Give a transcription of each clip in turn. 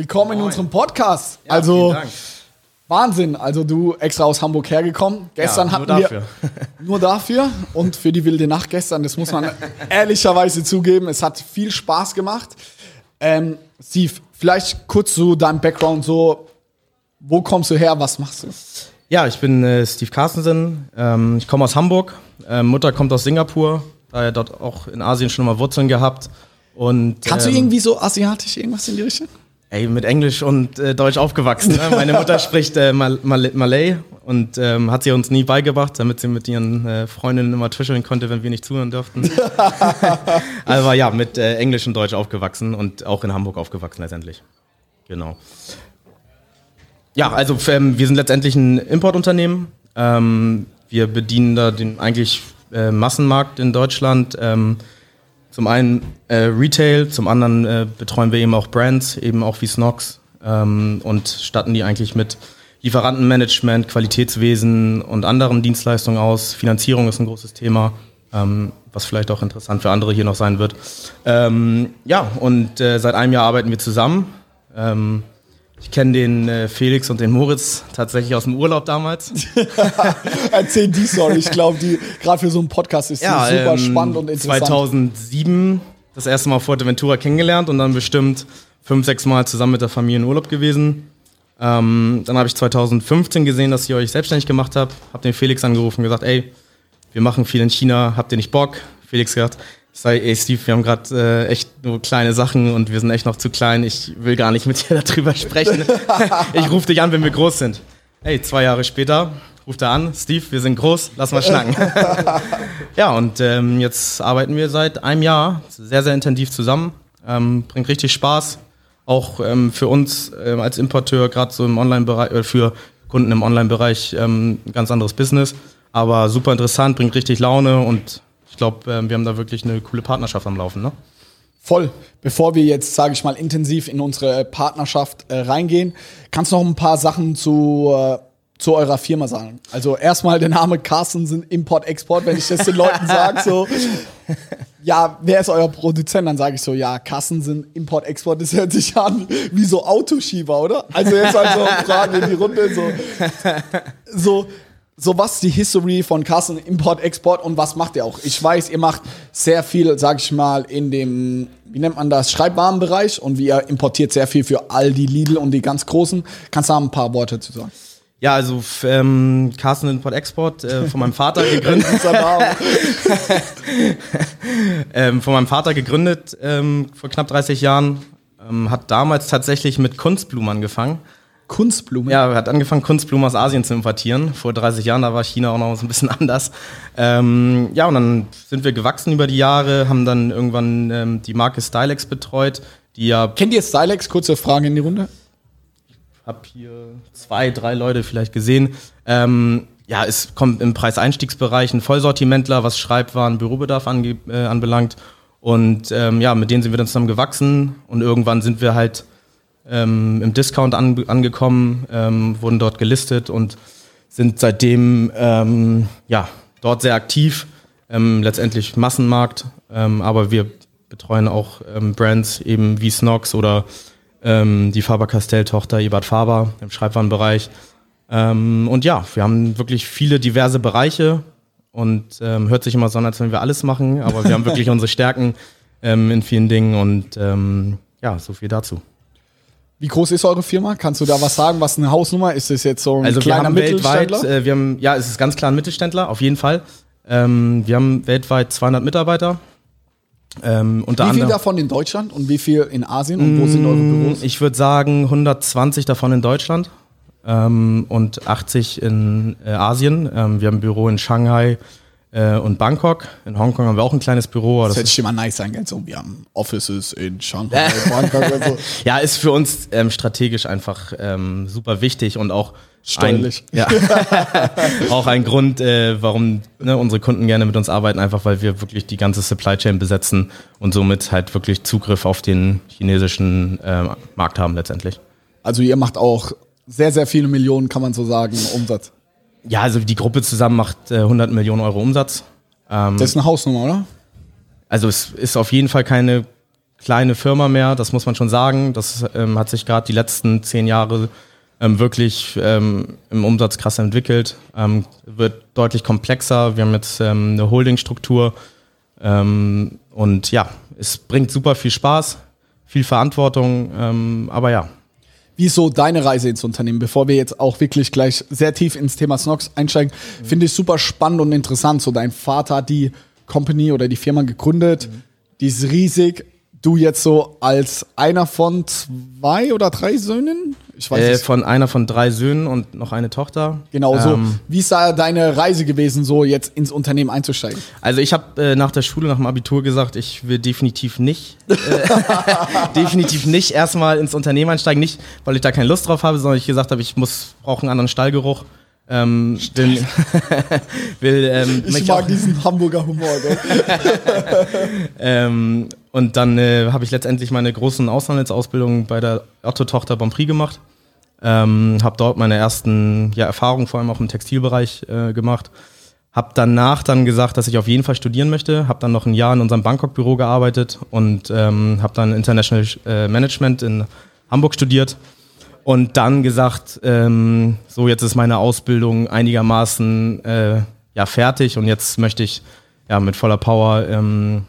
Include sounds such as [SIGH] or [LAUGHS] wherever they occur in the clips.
Willkommen in unserem Podcast. Ja, also. Wahnsinn, also du extra aus Hamburg hergekommen. Gestern nur hatten dafür. wir [LAUGHS] nur dafür und für die wilde Nacht gestern, das muss man [LAUGHS] ehrlicherweise zugeben, es hat viel Spaß gemacht. Ähm, Steve, vielleicht kurz zu deinem Background so, wo kommst du her, was machst du? Ja, ich bin äh, Steve Carstensen. Ähm, ich komme aus Hamburg. Ähm, Mutter kommt aus Singapur. Daher dort auch in Asien schon mal Wurzeln gehabt. Und, Kannst du ähm, irgendwie so asiatisch irgendwas in die Richtung? Ey, mit Englisch und äh, Deutsch aufgewachsen. Ne? Meine Mutter [LAUGHS] spricht äh, Mal Mal Malay und ähm, hat sie uns nie beigebracht, damit sie mit ihren äh, Freundinnen immer tuscheln konnte, wenn wir nicht zuhören durften. [LAUGHS] Aber ja, mit äh, Englisch und Deutsch aufgewachsen und auch in Hamburg aufgewachsen letztendlich. Genau. Ja, also ähm, wir sind letztendlich ein Importunternehmen. Ähm, wir bedienen da den eigentlich äh, Massenmarkt in Deutschland. Zum einen äh, Retail, zum anderen äh, betreuen wir eben auch Brands, eben auch wie Snox ähm, und statten die eigentlich mit Lieferantenmanagement, Qualitätswesen und anderen Dienstleistungen aus. Finanzierung ist ein großes Thema, ähm, was vielleicht auch interessant für andere hier noch sein wird. Ähm, ja, und äh, seit einem Jahr arbeiten wir zusammen. Ähm, ich kenne den äh, Felix und den Moritz tatsächlich aus dem Urlaub damals. [LAUGHS] Erzähl die Story, ich glaube, die gerade für so einen Podcast ist die super ähm, spannend und interessant. 2007 das erste Mal Fuerteventura kennengelernt und dann bestimmt fünf, sechs Mal zusammen mit der Familie in Urlaub gewesen. Ähm, dann habe ich 2015 gesehen, dass ihr euch selbstständig gemacht habt. Hab den Felix angerufen und gesagt, ey, wir machen viel in China, habt ihr nicht Bock? Felix gesagt, sei, ey Steve, wir haben gerade äh, echt nur kleine Sachen und wir sind echt noch zu klein. Ich will gar nicht mit dir [LAUGHS] darüber sprechen. [LAUGHS] ich rufe dich an, wenn wir groß sind. Hey, zwei Jahre später ruft er an, Steve, wir sind groß, lass mal schnacken. [LAUGHS] ja, und ähm, jetzt arbeiten wir seit einem Jahr sehr, sehr intensiv zusammen. Ähm, bringt richtig Spaß. Auch ähm, für uns ähm, als Importeur, gerade so im Online-Bereich, äh, für Kunden im Online-Bereich ähm, ein ganz anderes Business. Aber super interessant, bringt richtig Laune und glaube, ähm, wir haben da wirklich eine coole Partnerschaft am Laufen. Ne? Voll. Bevor wir jetzt, sage ich mal, intensiv in unsere Partnerschaft äh, reingehen, kannst du noch ein paar Sachen zu, äh, zu eurer Firma sagen? Also erstmal der Name Carstensen Import-Export, wenn ich das den Leuten sage, so. [LAUGHS] Ja, wer ist euer Produzent? Dann sage ich so, ja, Carstensen Import-Export, das hört sich an wie so Autoschieber, oder? Also jetzt also Fragen in die Runde, so. So, so was ist die History von Carsten Import, Export und was macht ihr auch? Ich weiß, ihr macht sehr viel, sag ich mal, in dem, wie nennt man das, Schreibwarenbereich und wir importiert sehr viel für Aldi, Lidl und die ganz großen. Kannst du da ein paar Worte zu sagen? Ja, also ähm, Carsten Import Export äh, von meinem Vater gegründet. [LAUGHS] [LAUGHS] Ähm, von meinem Vater gegründet ähm, vor knapp 30 Jahren. Ähm, hat damals tatsächlich mit Kunstblumen angefangen. Kunstblume. Ja, er hat angefangen, Kunstblumen aus Asien zu importieren. Vor 30 Jahren, da war China auch noch so ein bisschen [LAUGHS] anders. Ähm, ja, und dann sind wir gewachsen über die Jahre, haben dann irgendwann ähm, die Marke Stylex betreut, die ja, Kennt ihr Stylex? Kurze Frage in die Runde. hab hier zwei, drei Leute vielleicht gesehen. Ähm, ja, es kommt im Preiseinstiegsbereich ein Vollsortimentler, was Schreibwaren, Bürobedarf ange äh, anbelangt. Und ähm, ja, mit denen sind wir dann zusammen gewachsen und irgendwann sind wir halt ähm, im Discount an, angekommen, ähm, wurden dort gelistet und sind seitdem ähm, ja, dort sehr aktiv. Ähm, letztendlich Massenmarkt, ähm, aber wir betreuen auch ähm, Brands eben wie Snox oder die Faber-Castell-Tochter Ebert Faber im Schreibwarenbereich. Und ja, wir haben wirklich viele diverse Bereiche und hört sich immer so an, als wenn wir alles machen, aber wir haben wirklich [LAUGHS] unsere Stärken in vielen Dingen und ja, so viel dazu. Wie groß ist eure Firma? Kannst du da was sagen? Was eine Hausnummer? Ist das jetzt so ein Also wir kleiner haben weltweit, Mittelständler? äh, wir haben, ja, es ist ganz klar ein Mittelständler, auf jeden Fall. Ähm, wir haben weltweit 200 Mitarbeiter Ähm, unter Wie viel davon in Deutschland und wie viel in Asien und wo sind eure Büros? ich würde sagen 120 davon in Deutschland ähm, und 80 in äh, Asien. Ähm, wir haben ein Büro in Shanghai und Bangkok. In Hongkong haben wir auch ein kleines Büro. Das Das hätte ich immer nice sein, gell? So, wir haben Offices in Shanghai, Bangkok und so. [LAUGHS] ja, ist für uns ähm, strategisch einfach ähm, super wichtig und auch Steuerlich. Ein, [LAUGHS] ja, [LAUGHS] auch ein Grund, äh, warum ne, unsere Kunden gerne mit uns arbeiten, einfach weil wir wirklich die ganze Supply Chain besetzen und somit halt wirklich Zugriff auf den chinesischen äh, Markt haben letztendlich. Also ihr macht auch sehr, sehr viele Millionen, kann man so sagen, Umsatz. Ja, also die Gruppe zusammen macht äh, 100 Millionen Euro Umsatz. Ähm, Das ist eine Hausnummer, oder? also es ist auf jeden Fall keine kleine Firma mehr, das muss man schon sagen. Das ähm, hat sich gerade die letzten zehn Jahre ähm, wirklich ähm, im Umsatz krass entwickelt. Ähm, wird deutlich komplexer. Wir haben jetzt ähm, eine Holdingstruktur ähm, und ja, es bringt super viel Spaß, viel Verantwortung, ähm, aber ja. Wie ist so deine Reise ins Unternehmen? Bevor wir jetzt auch wirklich gleich sehr tief ins Thema Snox einsteigen, finde ich super spannend und interessant. So dein Vater hat die Company oder die Firma gegründet, die ist riesig. Du jetzt so als einer von zwei oder drei Söhnen? Ich weiß Äh, von einer von drei Söhnen und noch eine Tochter. genau so. Ähm, Wie ist da deine Reise gewesen, so jetzt ins Unternehmen einzusteigen? Also ich habe äh, nach der Schule, nach dem Abitur gesagt, ich will definitiv nicht, äh, [LAUGHS] definitiv nicht erstmal ins Unternehmen einsteigen, nicht, weil ich da keine Lust drauf habe, sondern ich gesagt habe, ich muss brauche einen anderen Stallgeruch. Ähm, will, [LAUGHS] will, ähm, Ich mag auch- diesen Hamburger Humor, [LAUGHS] ähm, und dann äh, habe ich letztendlich meine großen Auslandsausbildungen bei der Otto-Tochter Bonprix gemacht. Ähm, habe dort meine ersten ja, Erfahrungen, vor allem auch im Textilbereich, äh, gemacht. Habe danach dann gesagt, dass ich auf jeden Fall studieren möchte. Habe dann noch ein Jahr in unserem Bangkok-Büro gearbeitet und ähm, habe dann International äh, Management in Hamburg studiert. Und dann gesagt, ähm, so jetzt ist meine Ausbildung einigermaßen äh, ja, fertig und jetzt möchte ich ja, mit voller Power ähm,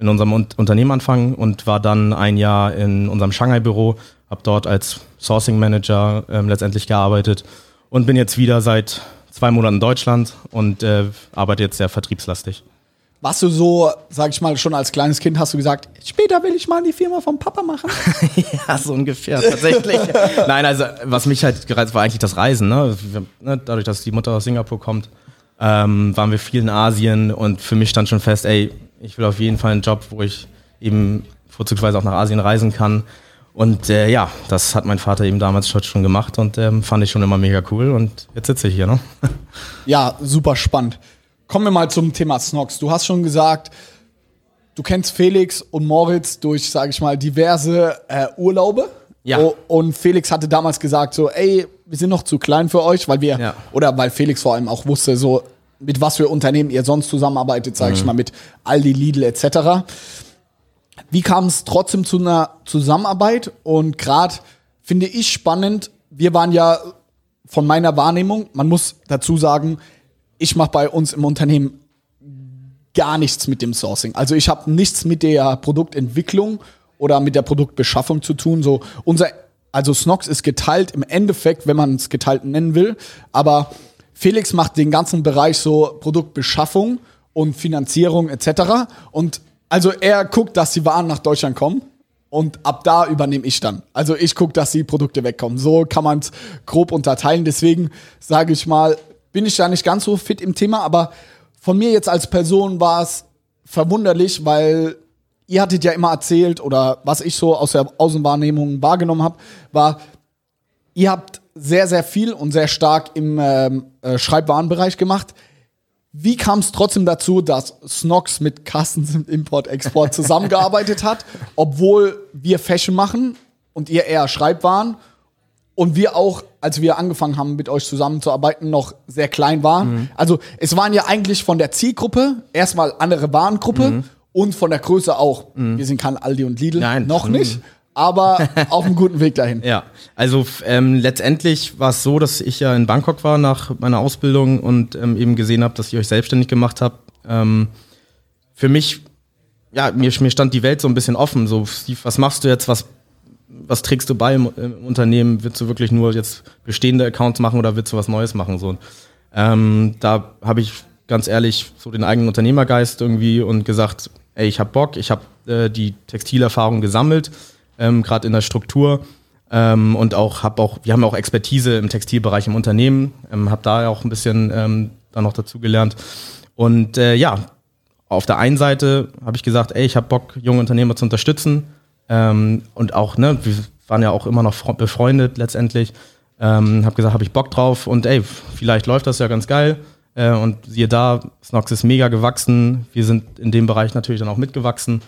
in unserem Un Unternehmen anfangen und war dann ein Jahr in unserem Shanghai-Büro, habe dort als Sourcing Manager ähm, letztendlich gearbeitet und bin jetzt wieder seit zwei Monaten in Deutschland und äh, arbeite jetzt sehr vertriebslastig. Warst du so, sag ich mal, schon als kleines Kind hast du gesagt, später will ich mal die Firma vom Papa machen? [LAUGHS] ja, so ungefähr, tatsächlich. [LAUGHS] Nein, also was mich halt gereizt war eigentlich das Reisen. Ne? Ne? Dadurch, dass die Mutter aus Singapur kommt, ähm, waren wir viel in Asien und für mich stand schon fest, ey, ich will auf jeden Fall einen Job, wo ich eben vorzugsweise auch nach Asien reisen kann. Und äh, ja, das hat mein Vater eben damals schon- gemacht und ähm, fand ich schon immer mega cool und jetzt sitze ich hier. Ne? [LAUGHS] Ja, super spannend. Kommen wir mal zum Thema Snox. Du hast schon gesagt, du kennst Felix und Moritz durch, sage ich mal, diverse äh, Urlaube. Ja. O- Und Felix hatte damals gesagt so, ey, wir sind noch zu klein für euch, weil wir, Ja. oder weil Felix vor allem auch wusste, so mit was für Unternehmen ihr sonst zusammenarbeitet, sage Mhm. ich mal, mit Aldi, Lidl etc. Wie kam es trotzdem zu einer Zusammenarbeit? Und gerade finde ich spannend, wir waren ja von meiner Wahrnehmung, man muss dazu sagen, ich mache bei uns im Unternehmen gar nichts mit dem Sourcing. Also ich habe nichts mit der Produktentwicklung oder mit der Produktbeschaffung zu tun. So unser, also Snox ist geteilt im Endeffekt, wenn man es geteilt nennen will. Aber Felix macht den ganzen Bereich so Produktbeschaffung und Finanzierung etc. Und also er guckt, dass die Waren nach Deutschland kommen. Und ab da übernehme ich dann. Also ich gucke, dass die Produkte wegkommen. So kann man es grob unterteilen. Deswegen sage ich mal, bin ich da nicht ganz so fit im Thema, aber von mir jetzt als Person war es verwunderlich, weil ihr hattet ja immer erzählt oder was ich so aus der Außenwahrnehmung wahrgenommen habe, war, ihr habt sehr, sehr viel und sehr stark im ähm, äh, Schreibwarenbereich gemacht. Wie kam es trotzdem dazu, dass Snox mit Customs und Import-Export [LAUGHS] zusammengearbeitet hat, obwohl wir Fashion machen und ihr eher Schreibwaren und wir auch, als wir angefangen haben, mit euch zusammenzuarbeiten, noch sehr klein waren. Mhm. Also es waren ja eigentlich von der Zielgruppe erstmal andere Warengruppe und von der Größe auch. Wir sind kein Aldi und Lidl, Mhm. Nein. noch Mhm. nicht, aber [LAUGHS] auf einem guten Weg dahin. Ja, also ähm, letztendlich war es so, dass ich ja in Bangkok war nach meiner Ausbildung und ähm, eben gesehen habe, dass ihr euch selbstständig gemacht habt. Ähm, für mich, ja, mir, mir stand die Welt so ein bisschen offen. So, Steve, was machst du jetzt? Was, was trägst du bei im, im Unternehmen? Willst du wirklich nur jetzt bestehende Accounts machen oder willst du was Neues machen? So, ähm, da habe ich ganz ehrlich so den eigenen Unternehmergeist irgendwie und gesagt, ey, ich habe Bock, ich habe äh, die Textilerfahrung gesammelt, ähm, gerade in der Struktur ähm, und auch habe auch, wir haben auch Expertise im Textilbereich im Unternehmen, ähm, habe da auch ein bisschen ähm, dann noch dazu gelernt und äh, ja, auf der einen Seite habe ich gesagt, ey, ich habe Bock, junge Unternehmer zu unterstützen ähm, und auch, ne, wir waren ja auch immer noch befreundet letztendlich. Ähm, habe gesagt, habe ich Bock drauf und ey, vielleicht läuft das ja ganz geil. Äh, und siehe da, Snox ist mega gewachsen. Wir sind in dem Bereich natürlich dann auch mitgewachsen.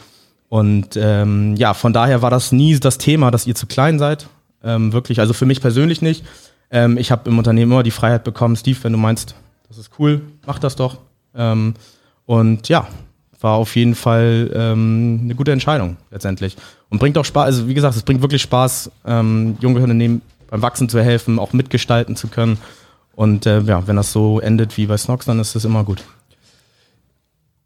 Und ähm, ja, von daher war das nie das Thema, dass ihr zu klein seid. Ähm, wirklich, also für mich persönlich nicht. Ähm, ich habe im Unternehmen immer die Freiheit bekommen, Steve, wenn du meinst, das ist cool, mach das doch. Ähm, und ja, war auf jeden Fall ähm, eine gute Entscheidung letztendlich. Und bringt auch Spaß, also wie gesagt, es bringt wirklich Spaß, ähm, junge Unternehmen beim Wachsen zu helfen, auch mitgestalten zu können. Und äh, ja, wenn das so endet wie bei Snox, dann ist das immer gut.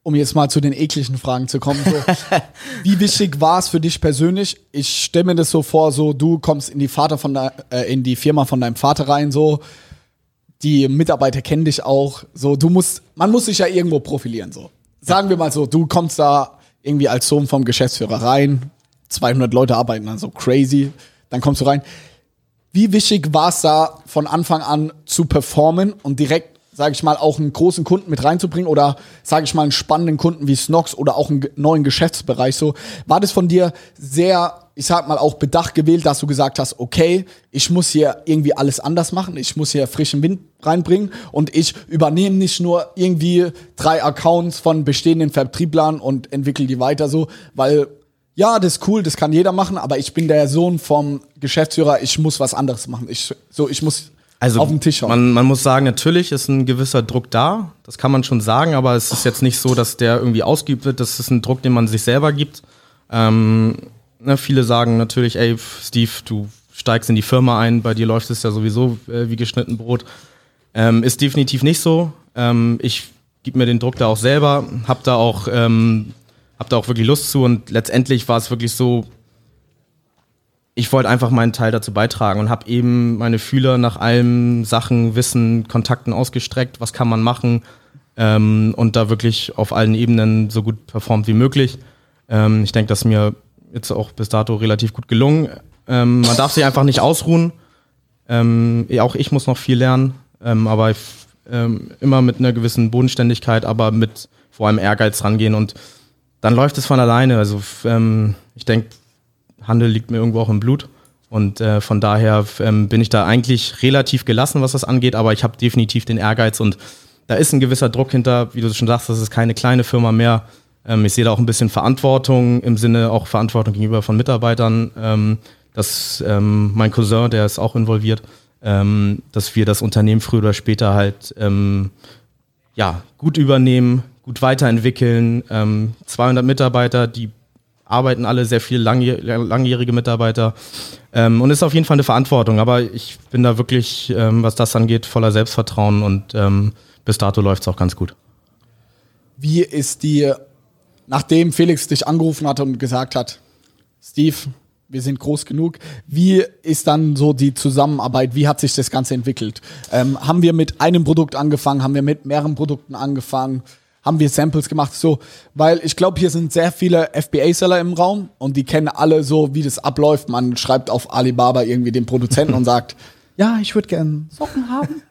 Um jetzt mal zu den ekligen Fragen zu kommen. So, [LAUGHS] wie wichtig war es für dich persönlich? Ich stelle mir das so vor, so du kommst in die Vater von der, äh, in die Firma von deinem Vater rein, so die Mitarbeiter kennen dich auch, so du musst, man muss sich ja irgendwo profilieren, so. Sagen wir mal so, du kommst da irgendwie als Sohn vom Geschäftsführer rein, 200 Leute arbeiten dann so crazy, dann kommst du rein. Wie wichtig war es da von Anfang an zu performen und direkt, sage ich mal, auch einen großen Kunden mit reinzubringen oder, sage ich mal, einen spannenden Kunden wie Snox oder auch einen neuen Geschäftsbereich so? War das von dir sehr, ich sag mal, auch bedacht gewählt, dass du gesagt hast, okay, ich muss hier irgendwie alles anders machen, ich muss hier frischen Wind reinbringen und ich übernehme nicht nur irgendwie drei Accounts von bestehenden Vertrieblern und entwickle die weiter so, weil ja, das ist cool, das kann jeder machen, aber ich bin der Sohn vom Geschäftsführer, ich muss was anderes machen. Ich, so, ich muss also auf den Tisch hauen. Man, man muss sagen, natürlich ist ein gewisser Druck da, das kann man schon sagen, aber es ist jetzt nicht so, dass der irgendwie ausgeübt wird, das ist ein Druck, den man sich selber gibt. Ähm, ne, viele sagen natürlich, ey, Steve, du steigst in die Firma ein, bei dir läuft es ja sowieso äh, wie geschnitten Brot. Ähm, ist definitiv nicht so. Ähm, ich gebe mir den Druck da auch selber, habe da auch ähm, habe da auch wirklich Lust zu und letztendlich war es wirklich so, ich wollte einfach meinen Teil dazu beitragen und habe eben meine Fühler nach allem Sachen, Wissen, Kontakten ausgestreckt, was kann man machen ähm, und da wirklich auf allen Ebenen so gut performt wie möglich. Ähm, ich denke, das ist mir jetzt auch bis dato relativ gut gelungen. Ähm, man darf sich einfach nicht ausruhen. Ähm, auch ich muss noch viel lernen, ähm, aber ähm, immer mit einer gewissen Bodenständigkeit, aber mit vor allem Ehrgeiz rangehen und dann läuft es von alleine. Also ich denke, Handel liegt mir irgendwo auch im Blut. Und äh, von daher ähm, bin ich da eigentlich relativ gelassen, was das angeht, aber ich habe definitiv den Ehrgeiz und da ist ein gewisser Druck hinter, wie du schon sagst, das ist keine kleine Firma mehr. Ähm, ich sehe da auch ein bisschen Verantwortung im Sinne auch Verantwortung gegenüber von Mitarbeitern. Ähm, dass ähm, mein Cousin, der ist auch involviert, ähm, dass wir das Unternehmen früher oder später halt ähm, ja, gut übernehmen, gut weiterentwickeln. Ähm, 200 Mitarbeiter, die arbeiten alle sehr viel langjähr langjährige Mitarbeiter. Ähm, und ist auf jeden Fall eine Verantwortung. Aber ich bin da wirklich, ähm, was das angeht, voller Selbstvertrauen und ähm, bis dato läuft es auch ganz gut. Wie ist die, nachdem Felix dich angerufen hat und gesagt hat, Steve, wir sind groß genug. Wie ist dann so die Zusammenarbeit? Wie hat sich das Ganze entwickelt? Ähm, haben wir mit einem Produkt angefangen? Haben wir mit mehreren Produkten angefangen? Haben wir Samples gemacht, so, weil ich glaube, hier sind sehr viele FBA-Seller im Raum und die kennen alle so, wie das abläuft. Man schreibt auf Alibaba irgendwie den Produzenten und sagt, [LAUGHS] ja, ich würde gerne Socken haben.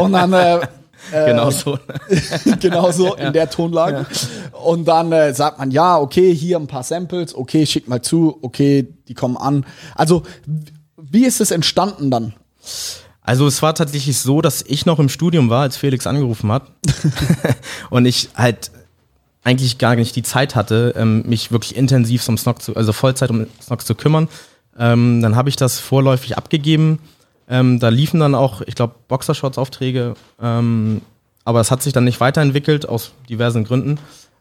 und dann äh, [LAUGHS] äh, genau so. [LAUGHS] genau so in der Tonlage. Ja. Und dann äh, sagt man, ja, okay, hier ein paar Samples, okay, schick mal zu, okay, die kommen an. Also, wie ist es entstanden dann? Also es war tatsächlich so, dass ich noch im Studium war, als Felix angerufen hat. [LAUGHS] und ich halt eigentlich gar nicht die Zeit hatte, ähm, mich wirklich intensiv um Snock zu, also Vollzeit um Snock zu kümmern. Ähm, dann habe ich das vorläufig abgegeben. Ähm, da liefen dann auch, ich glaube, Boxershorts-Aufträge, aber es hat sich dann nicht weiterentwickelt aus diversen Gründen.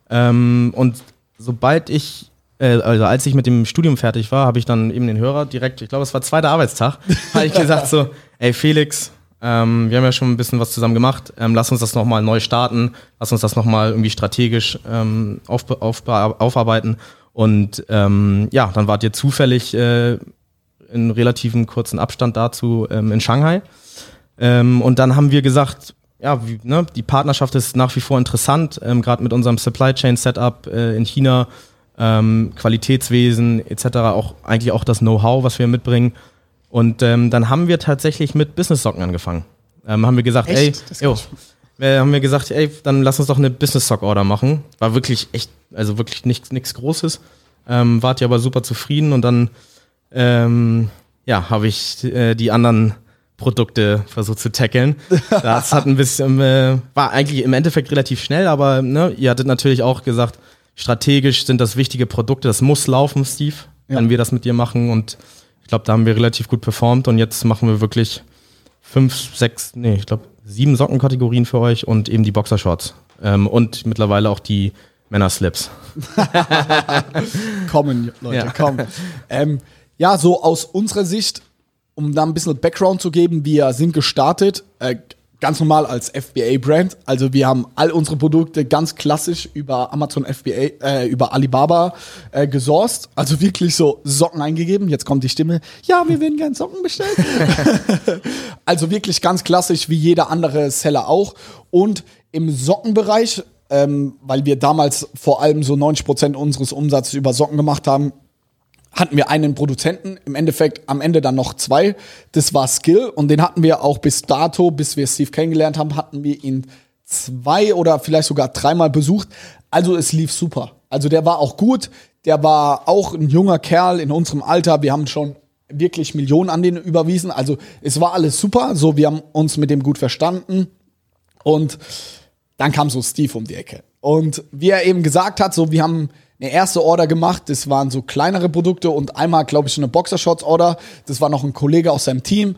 Und sobald ich äh, also als ich mit dem Studium fertig war, habe ich dann eben den Hörer direkt, ich glaube, es war zweiter Arbeitstag, [LAUGHS] habe ich gesagt so, ey Felix, ähm, wir haben ja schon ein bisschen was zusammen gemacht, ähm, lass uns das nochmal neu starten, lass uns das nochmal irgendwie strategisch ähm, auf, auf, aufarbeiten. Und ähm, ja, dann wart ihr zufällig äh, in relativen kurzen Abstand dazu ähm, in Shanghai. Ähm, und dann haben wir gesagt, ja, wie, ne, die Partnerschaft ist nach wie vor interessant, ähm, gerade mit unserem Supply Chain Setup äh, in China, ähm, Qualitätswesen etc., auch eigentlich auch das Know-how, was wir mitbringen. Und ähm, dann haben wir tatsächlich mit Business Socken angefangen. Ähm, haben wir gesagt, Echt? Ey, jo, äh, haben wir gesagt, ey, dann lass uns doch eine Business Sock Order machen. War wirklich echt, also wirklich nichts nichts Großes. Ähm, wart ja aber super zufrieden und dann ähm, ja, habe ich äh, die anderen Produkte versucht zu tackeln. [LAUGHS] Das hat ein bisschen, äh, war eigentlich im Endeffekt relativ schnell, aber ne, ihr hattet natürlich auch gesagt, strategisch sind das wichtige Produkte, das muss laufen, Steve, Ja. wenn wir das mit dir machen und glaube, da haben wir relativ gut performt und jetzt machen wir wirklich fünf, sechs, nee, ich glaube sieben Sockenkategorien für euch und eben die Boxershorts ähm, und mittlerweile auch die Männerslips. [LAUGHS] Kommen, Leute, Ja. kommen. Ähm, ja, so aus unserer Sicht, um da ein bisschen Background zu geben, wir sind gestartet, äh, ganz normal als FBA-Brand. Also wir haben all unsere Produkte ganz klassisch über Amazon FBA, äh, über Alibaba äh, gesourced. Also wirklich so Socken eingegeben. Jetzt kommt die Stimme, ja, wir würden gern Socken bestellen. [LAUGHS] Also wirklich ganz klassisch wie jeder andere Seller auch. Und im Sockenbereich, ähm, weil wir damals vor allem so 90% unseres Umsatzes über Socken gemacht haben, hatten wir einen Produzenten, im Endeffekt am Ende dann noch zwei. Das war Skill und den hatten wir auch bis dato, bis wir Steve kennengelernt haben, hatten wir ihn zwei oder vielleicht sogar dreimal besucht. Also es lief super. Also der war auch gut. Der war auch ein junger Kerl in unserem Alter. Wir haben schon wirklich Millionen an den überwiesen. Also es war alles super. So, wir haben uns mit dem gut verstanden. Und dann kam so Steve um die Ecke. Und wie er eben gesagt hat, so wir haben eine erste Order gemacht, das waren so kleinere Produkte und einmal, glaube ich, eine Boxershorts-Order. Das war noch ein Kollege aus seinem Team.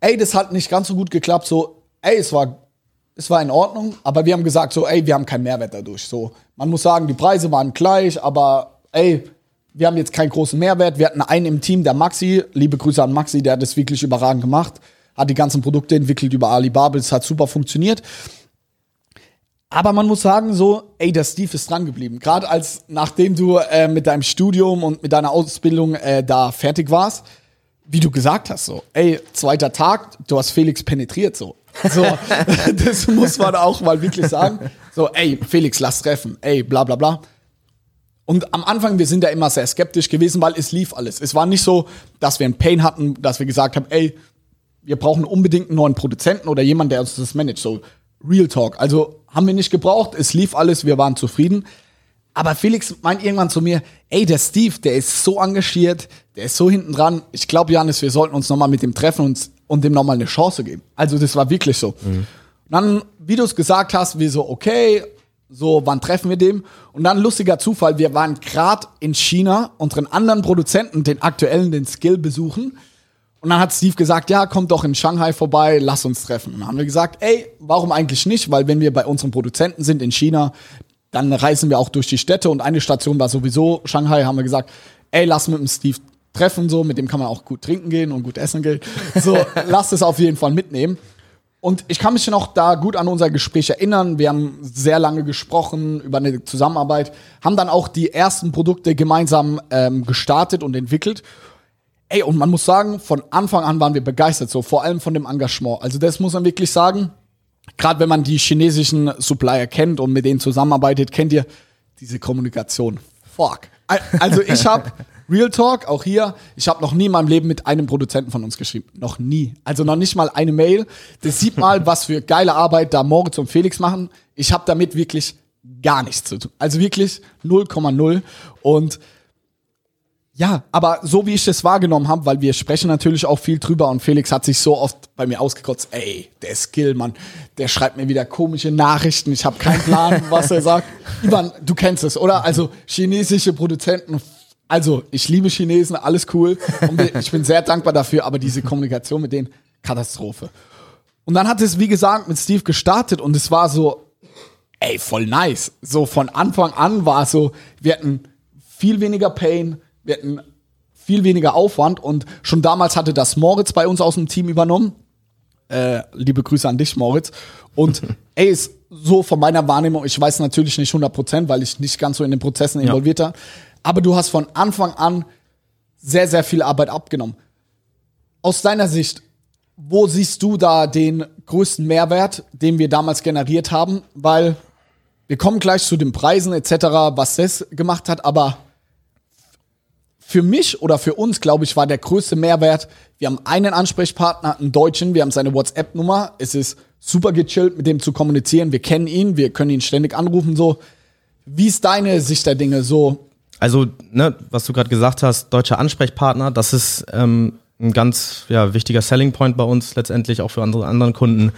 Ey, das hat nicht ganz so gut geklappt. So, ey, es war, es war in Ordnung, aber wir haben gesagt, so, ey, wir haben keinen Mehrwert dadurch. So, man muss sagen, die Preise waren gleich, aber ey, wir haben jetzt keinen großen Mehrwert. Wir hatten einen im Team, der Maxi, liebe Grüße an Maxi, der hat das wirklich überragend gemacht, hat die ganzen Produkte entwickelt über Alibaba, das hat super funktioniert. Aber man muss sagen, so, ey, der Steve ist dran geblieben. Gerade als, nachdem du äh, mit deinem Studium und mit deiner Ausbildung äh, da fertig warst, wie du gesagt hast, so, ey, zweiter Tag, du hast Felix penetriert, so. So, [LAUGHS] das muss man auch mal wirklich sagen. So, ey, Felix, lass treffen, ey, bla bla bla. Und am Anfang, wir sind da immer sehr skeptisch gewesen, weil es lief alles. Es war nicht so, dass wir einen Pain hatten, dass wir gesagt haben, ey, wir brauchen unbedingt einen neuen Produzenten oder jemanden, der uns das managt. So, Real Talk. Also haben wir nicht gebraucht, es lief alles, wir waren zufrieden. Aber Felix meint irgendwann zu mir, ey, der Steve, der ist so engagiert, der ist so hinten dran. Ich glaube, Janis, wir sollten uns nochmal mit dem treffen und, und dem nochmal eine Chance geben. Also das war wirklich so. Und dann, wie du es gesagt hast, wir so, okay, so, wann treffen wir dem? Und dann lustiger Zufall, wir waren gerade in China, unseren anderen Produzenten, den aktuellen, den Skill besuchen. Und dann hat Steve gesagt, ja, kommt doch in Shanghai vorbei, lass uns treffen. Und dann haben wir gesagt, ey, warum eigentlich nicht? Weil wenn wir bei unseren Produzenten sind in China, dann reisen wir auch durch die Städte und eine Station war sowieso Shanghai, haben wir gesagt, ey, lass mit dem Steve treffen, so, mit dem kann man auch gut trinken gehen und gut essen gehen. So, [LAUGHS] lass es auf jeden Fall mitnehmen. Und ich kann mich noch da gut an unser Gespräch erinnern. Wir haben sehr lange gesprochen über eine Zusammenarbeit, haben dann auch die ersten Produkte gemeinsam ähm, gestartet und entwickelt. Ey, und man muss sagen, von Anfang an waren wir begeistert, so vor allem von dem Engagement. Also das muss man wirklich sagen. Gerade wenn man die chinesischen Supplier kennt und mit denen zusammenarbeitet, kennt ihr diese Kommunikation. Fuck. Al- Also [LAUGHS] ich habe Real Talk, auch hier, ich habe noch nie in meinem Leben mit einem Produzenten von uns geschrieben. Noch nie. Also noch nicht mal eine Mail. Das sieht mal, [LAUGHS] was für geile Arbeit da Moritz und Felix machen. Ich habe damit wirklich gar nichts zu tun. Also wirklich 0,0. Und ja, aber so wie ich das wahrgenommen habe, weil wir sprechen natürlich auch viel drüber und Felix hat sich so oft bei mir ausgekotzt, ey, der Skill, Mann, der schreibt mir wieder komische Nachrichten, ich habe keinen Plan, [LAUGHS] was er sagt. Ivan, du kennst es, oder? Also chinesische Produzenten, also ich liebe Chinesen, alles cool und ich bin sehr dankbar dafür, aber diese Kommunikation mit denen, Katastrophe. Und dann hat es, wie gesagt, mit Steve gestartet und es war so, ey, voll nice. So von Anfang an war es so, wir hatten viel weniger Pain, wir hatten viel weniger Aufwand und schon damals hatte das Moritz bei uns aus dem Team übernommen. Äh, liebe Grüße an dich, Moritz. Und [LAUGHS] ey, ist so von meiner Wahrnehmung, ich weiß natürlich nicht 100 Prozent, weil ich nicht ganz so in den Prozessen involviert war, aber du hast von Anfang an sehr, sehr viel Arbeit abgenommen. Aus deiner Sicht, wo siehst du da den größten Mehrwert, den wir damals generiert haben? Weil wir kommen gleich zu den Preisen etc., was das gemacht hat, aber für mich oder für uns, glaube ich, war der größte Mehrwert, wir haben einen Ansprechpartner, einen Deutschen, wir haben seine WhatsApp-Nummer, es ist super gechillt, mit dem zu kommunizieren, wir kennen ihn, wir können ihn ständig anrufen, so. Wie ist deine Sicht der Dinge so? Also, ne, was du gerade gesagt hast, deutscher Ansprechpartner, das ist ähm, ein ganz ja, wichtiger Selling Point bei uns letztendlich auch für unsere anderen Kunden,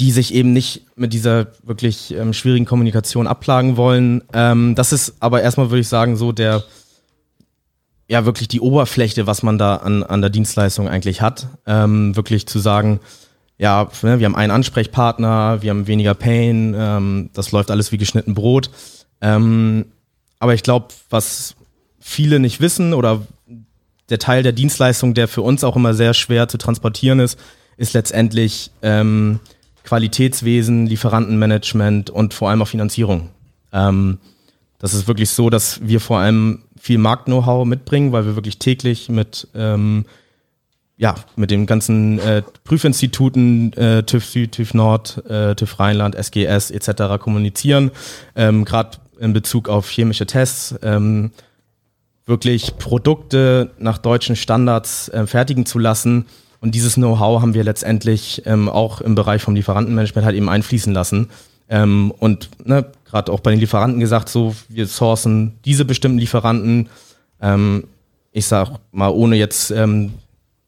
die sich eben nicht mit dieser wirklich ähm, schwierigen Kommunikation abplagen wollen. Ähm, das ist aber erstmal, würde ich sagen, so der, ja, wirklich die Oberfläche, was man da an, an der Dienstleistung eigentlich hat. Ähm, wirklich zu sagen, ja, ne, wir haben einen Ansprechpartner, wir haben weniger Pain, ähm, das läuft alles wie geschnitten Brot. Ähm, aber ich glaube, was viele nicht wissen oder der Teil der Dienstleistung, der für uns auch immer sehr schwer zu transportieren ist, ist letztendlich ähm, Qualitätswesen, Lieferantenmanagement und vor allem auch Finanzierung. Ähm, das ist wirklich so, dass wir vor allem viel Markt-Know-how mitbringen, weil wir wirklich täglich mit ähm, ja, mit den ganzen äh, Prüfinstituten, äh, TÜV Süd, TÜV Nord, äh, TÜV Rheinland, SGS etc. kommunizieren, ähm, gerade in Bezug auf chemische Tests. Ähm, wirklich Produkte nach deutschen Standards äh, fertigen zu lassen. Und dieses Know-how haben wir letztendlich ähm, auch im Bereich vom Lieferantenmanagement halt eben einfließen lassen. Ähm, und ne, gerade auch bei den Lieferanten gesagt, so wir sourcen diese bestimmten Lieferanten. Ähm, ich sag mal, ohne jetzt ähm,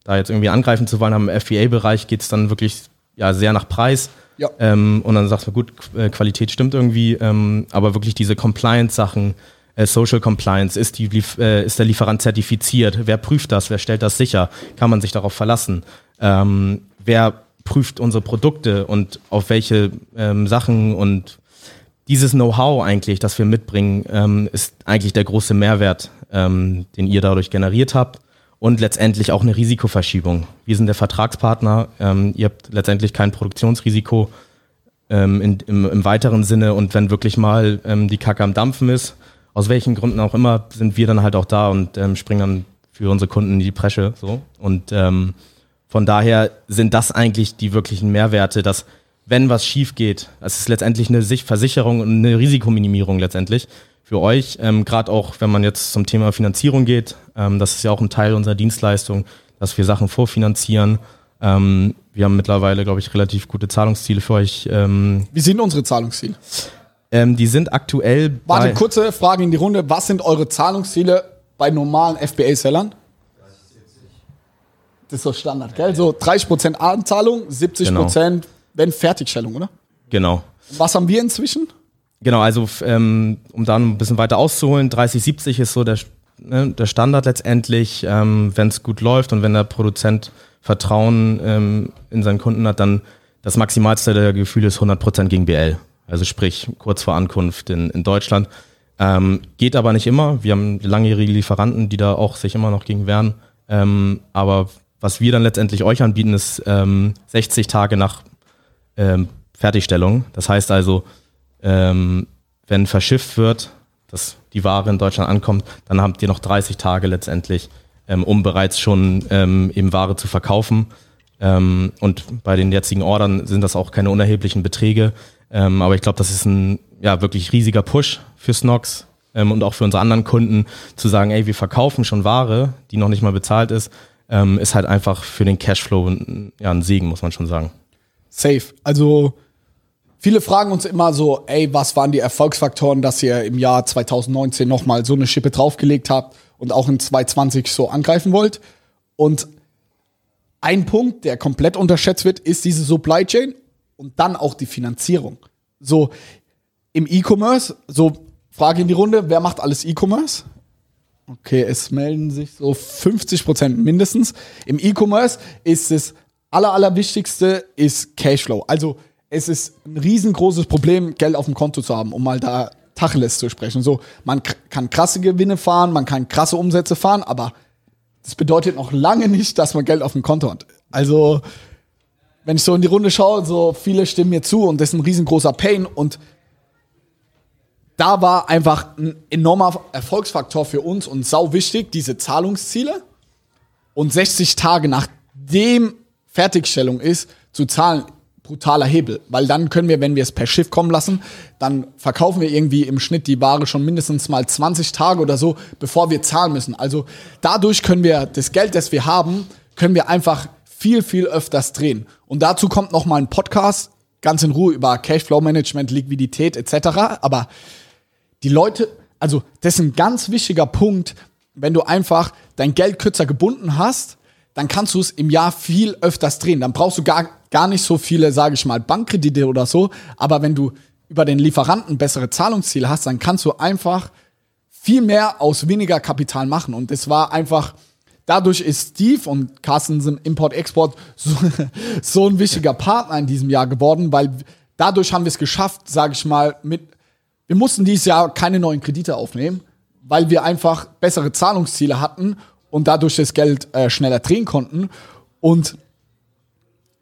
da jetzt irgendwie angreifen zu wollen, am FBA-Bereich geht es dann wirklich ja sehr nach Preis. Ja. Ähm, und dann sagst du, gut, äh, Qualität stimmt irgendwie, ähm, aber wirklich diese Compliance-Sachen, äh, Social Compliance, ist, die, äh, ist der Lieferant zertifiziert? Wer prüft das? Wer stellt das sicher? Kann man sich darauf verlassen? Ähm, wer prüft unsere Produkte und auf welche ähm, Sachen und dieses Know-how eigentlich, das wir mitbringen, ähm, ist eigentlich der große Mehrwert, ähm, den ihr dadurch generiert habt und letztendlich auch eine Risikoverschiebung. Wir sind der Vertragspartner, ähm, ihr habt letztendlich kein Produktionsrisiko ähm, in, im, im, weiteren Sinne und wenn wirklich mal ähm, die Kacke am Dampfen ist, aus welchen Gründen auch immer, sind wir dann halt auch da und ähm, springen dann für unsere Kunden in die Presche. So. Und ähm, von daher sind das eigentlich die wirklichen Mehrwerte, dass wenn was schief geht, es ist letztendlich eine Versicherung und eine Risikominimierung letztendlich für euch, ähm, gerade auch wenn man jetzt zum Thema Finanzierung geht, ähm, das ist ja auch ein Teil unserer Dienstleistung, dass wir Sachen vorfinanzieren. Ähm, wir haben mittlerweile, glaube ich, relativ gute Zahlungsziele für euch. Ähm, Wie sind unsere Zahlungsziele? Ähm, die sind aktuell. Warte, kurze Frage in die Runde. Was sind eure Zahlungsziele bei normalen FBA-Sellern? Das ist so Standard, gell? So 30% Anzahlung, 70% genau. wenn Fertigstellung, oder? Genau. Was haben wir inzwischen? Genau, also ähm, um da ein bisschen weiter auszuholen, 3070 ist so der, ne, der Standard letztendlich. Ähm, wenn es gut läuft und wenn der Produzent Vertrauen ähm, in seinen Kunden hat, dann das maximalste der Gefühle ist 100% gegen BL. Also sprich kurz vor Ankunft in, in Deutschland. Ähm, geht aber nicht immer. Wir haben langjährige Lieferanten, die da auch sich immer noch gegen wehren. Ähm, aber was wir dann letztendlich euch anbieten, ist ähm, 60 Tage nach ähm, Fertigstellung. Das heißt also, ähm, wenn verschifft wird, dass die Ware in Deutschland ankommt, dann habt ihr noch 30 Tage letztendlich, ähm, um bereits schon ähm, eben Ware zu verkaufen. Ähm, und bei den jetzigen Ordern sind das auch keine unerheblichen Beträge. Aber ich glaube, das ist ein ja, wirklich riesiger Push für Snox und auch für unsere anderen Kunden zu sagen, ey, wir verkaufen schon Ware, die noch nicht mal bezahlt ist, ähm, ist halt einfach für den Cashflow ja, ein Segen, muss man schon sagen. Safe. Also Viele fragen uns immer so, ey, was waren die Erfolgsfaktoren, dass ihr im Jahr 2019 nochmal so eine Schippe draufgelegt habt und auch in 2020 so angreifen wollt? Und ein Punkt, der komplett unterschätzt wird, ist diese Supply Chain und dann auch die Finanzierung. So im E-Commerce, so Frage in die Runde, wer macht alles E-Commerce? Okay, es melden sich so 50 Prozent mindestens. Im E-Commerce ist es aller, allerwichtigste ist Cashflow. Also es ist ein riesengroßes Problem, Geld auf dem Konto zu haben, um mal da Tacheles zu sprechen. So, man kann krasse Gewinne fahren, man kann krasse Umsätze fahren, aber das bedeutet noch lange nicht, dass man Geld auf dem Konto hat. Also, wenn ich so in die Runde schaue, so viele stimmen mir zu und das ist ein riesengroßer Pain und da war einfach ein enormer Erfolgsfaktor für uns und sau wichtig, diese Zahlungsziele. Und 60 Tage nachdem Fertigstellung ist, zu zahlen, brutaler Hebel. Weil dann können wir, wenn wir es per Schiff kommen lassen, dann verkaufen wir irgendwie im Schnitt die Ware schon mindestens mal 20 Tage oder so, bevor wir zahlen müssen. Also dadurch können wir das Geld, das wir haben, können wir einfach viel, viel öfters drehen. Und dazu kommt noch mal ein Podcast, ganz in Ruhe über Cashflow Management, Liquidität etc. Aber die Leute, also das ist ein ganz wichtiger Punkt, wenn du einfach dein Geld kürzer gebunden hast, dann kannst du es im Jahr viel öfters drehen. Dann brauchst du gar, gar nicht so viele, sage ich mal, Bankkredite oder so. Aber wenn du über den Lieferanten bessere Zahlungsziele hast, dann kannst du einfach viel mehr aus weniger Kapital machen. Und es war einfach, dadurch ist Steve und Carsten sind Import-Export [LAUGHS] so, so ein wichtiger Partner in diesem Jahr geworden, weil dadurch haben wir es geschafft, sage ich mal, mit, wir mussten dieses Jahr keine neuen Kredite aufnehmen, weil wir einfach bessere Zahlungsziele hatten und dadurch das Geld äh, schneller drehen konnten. Und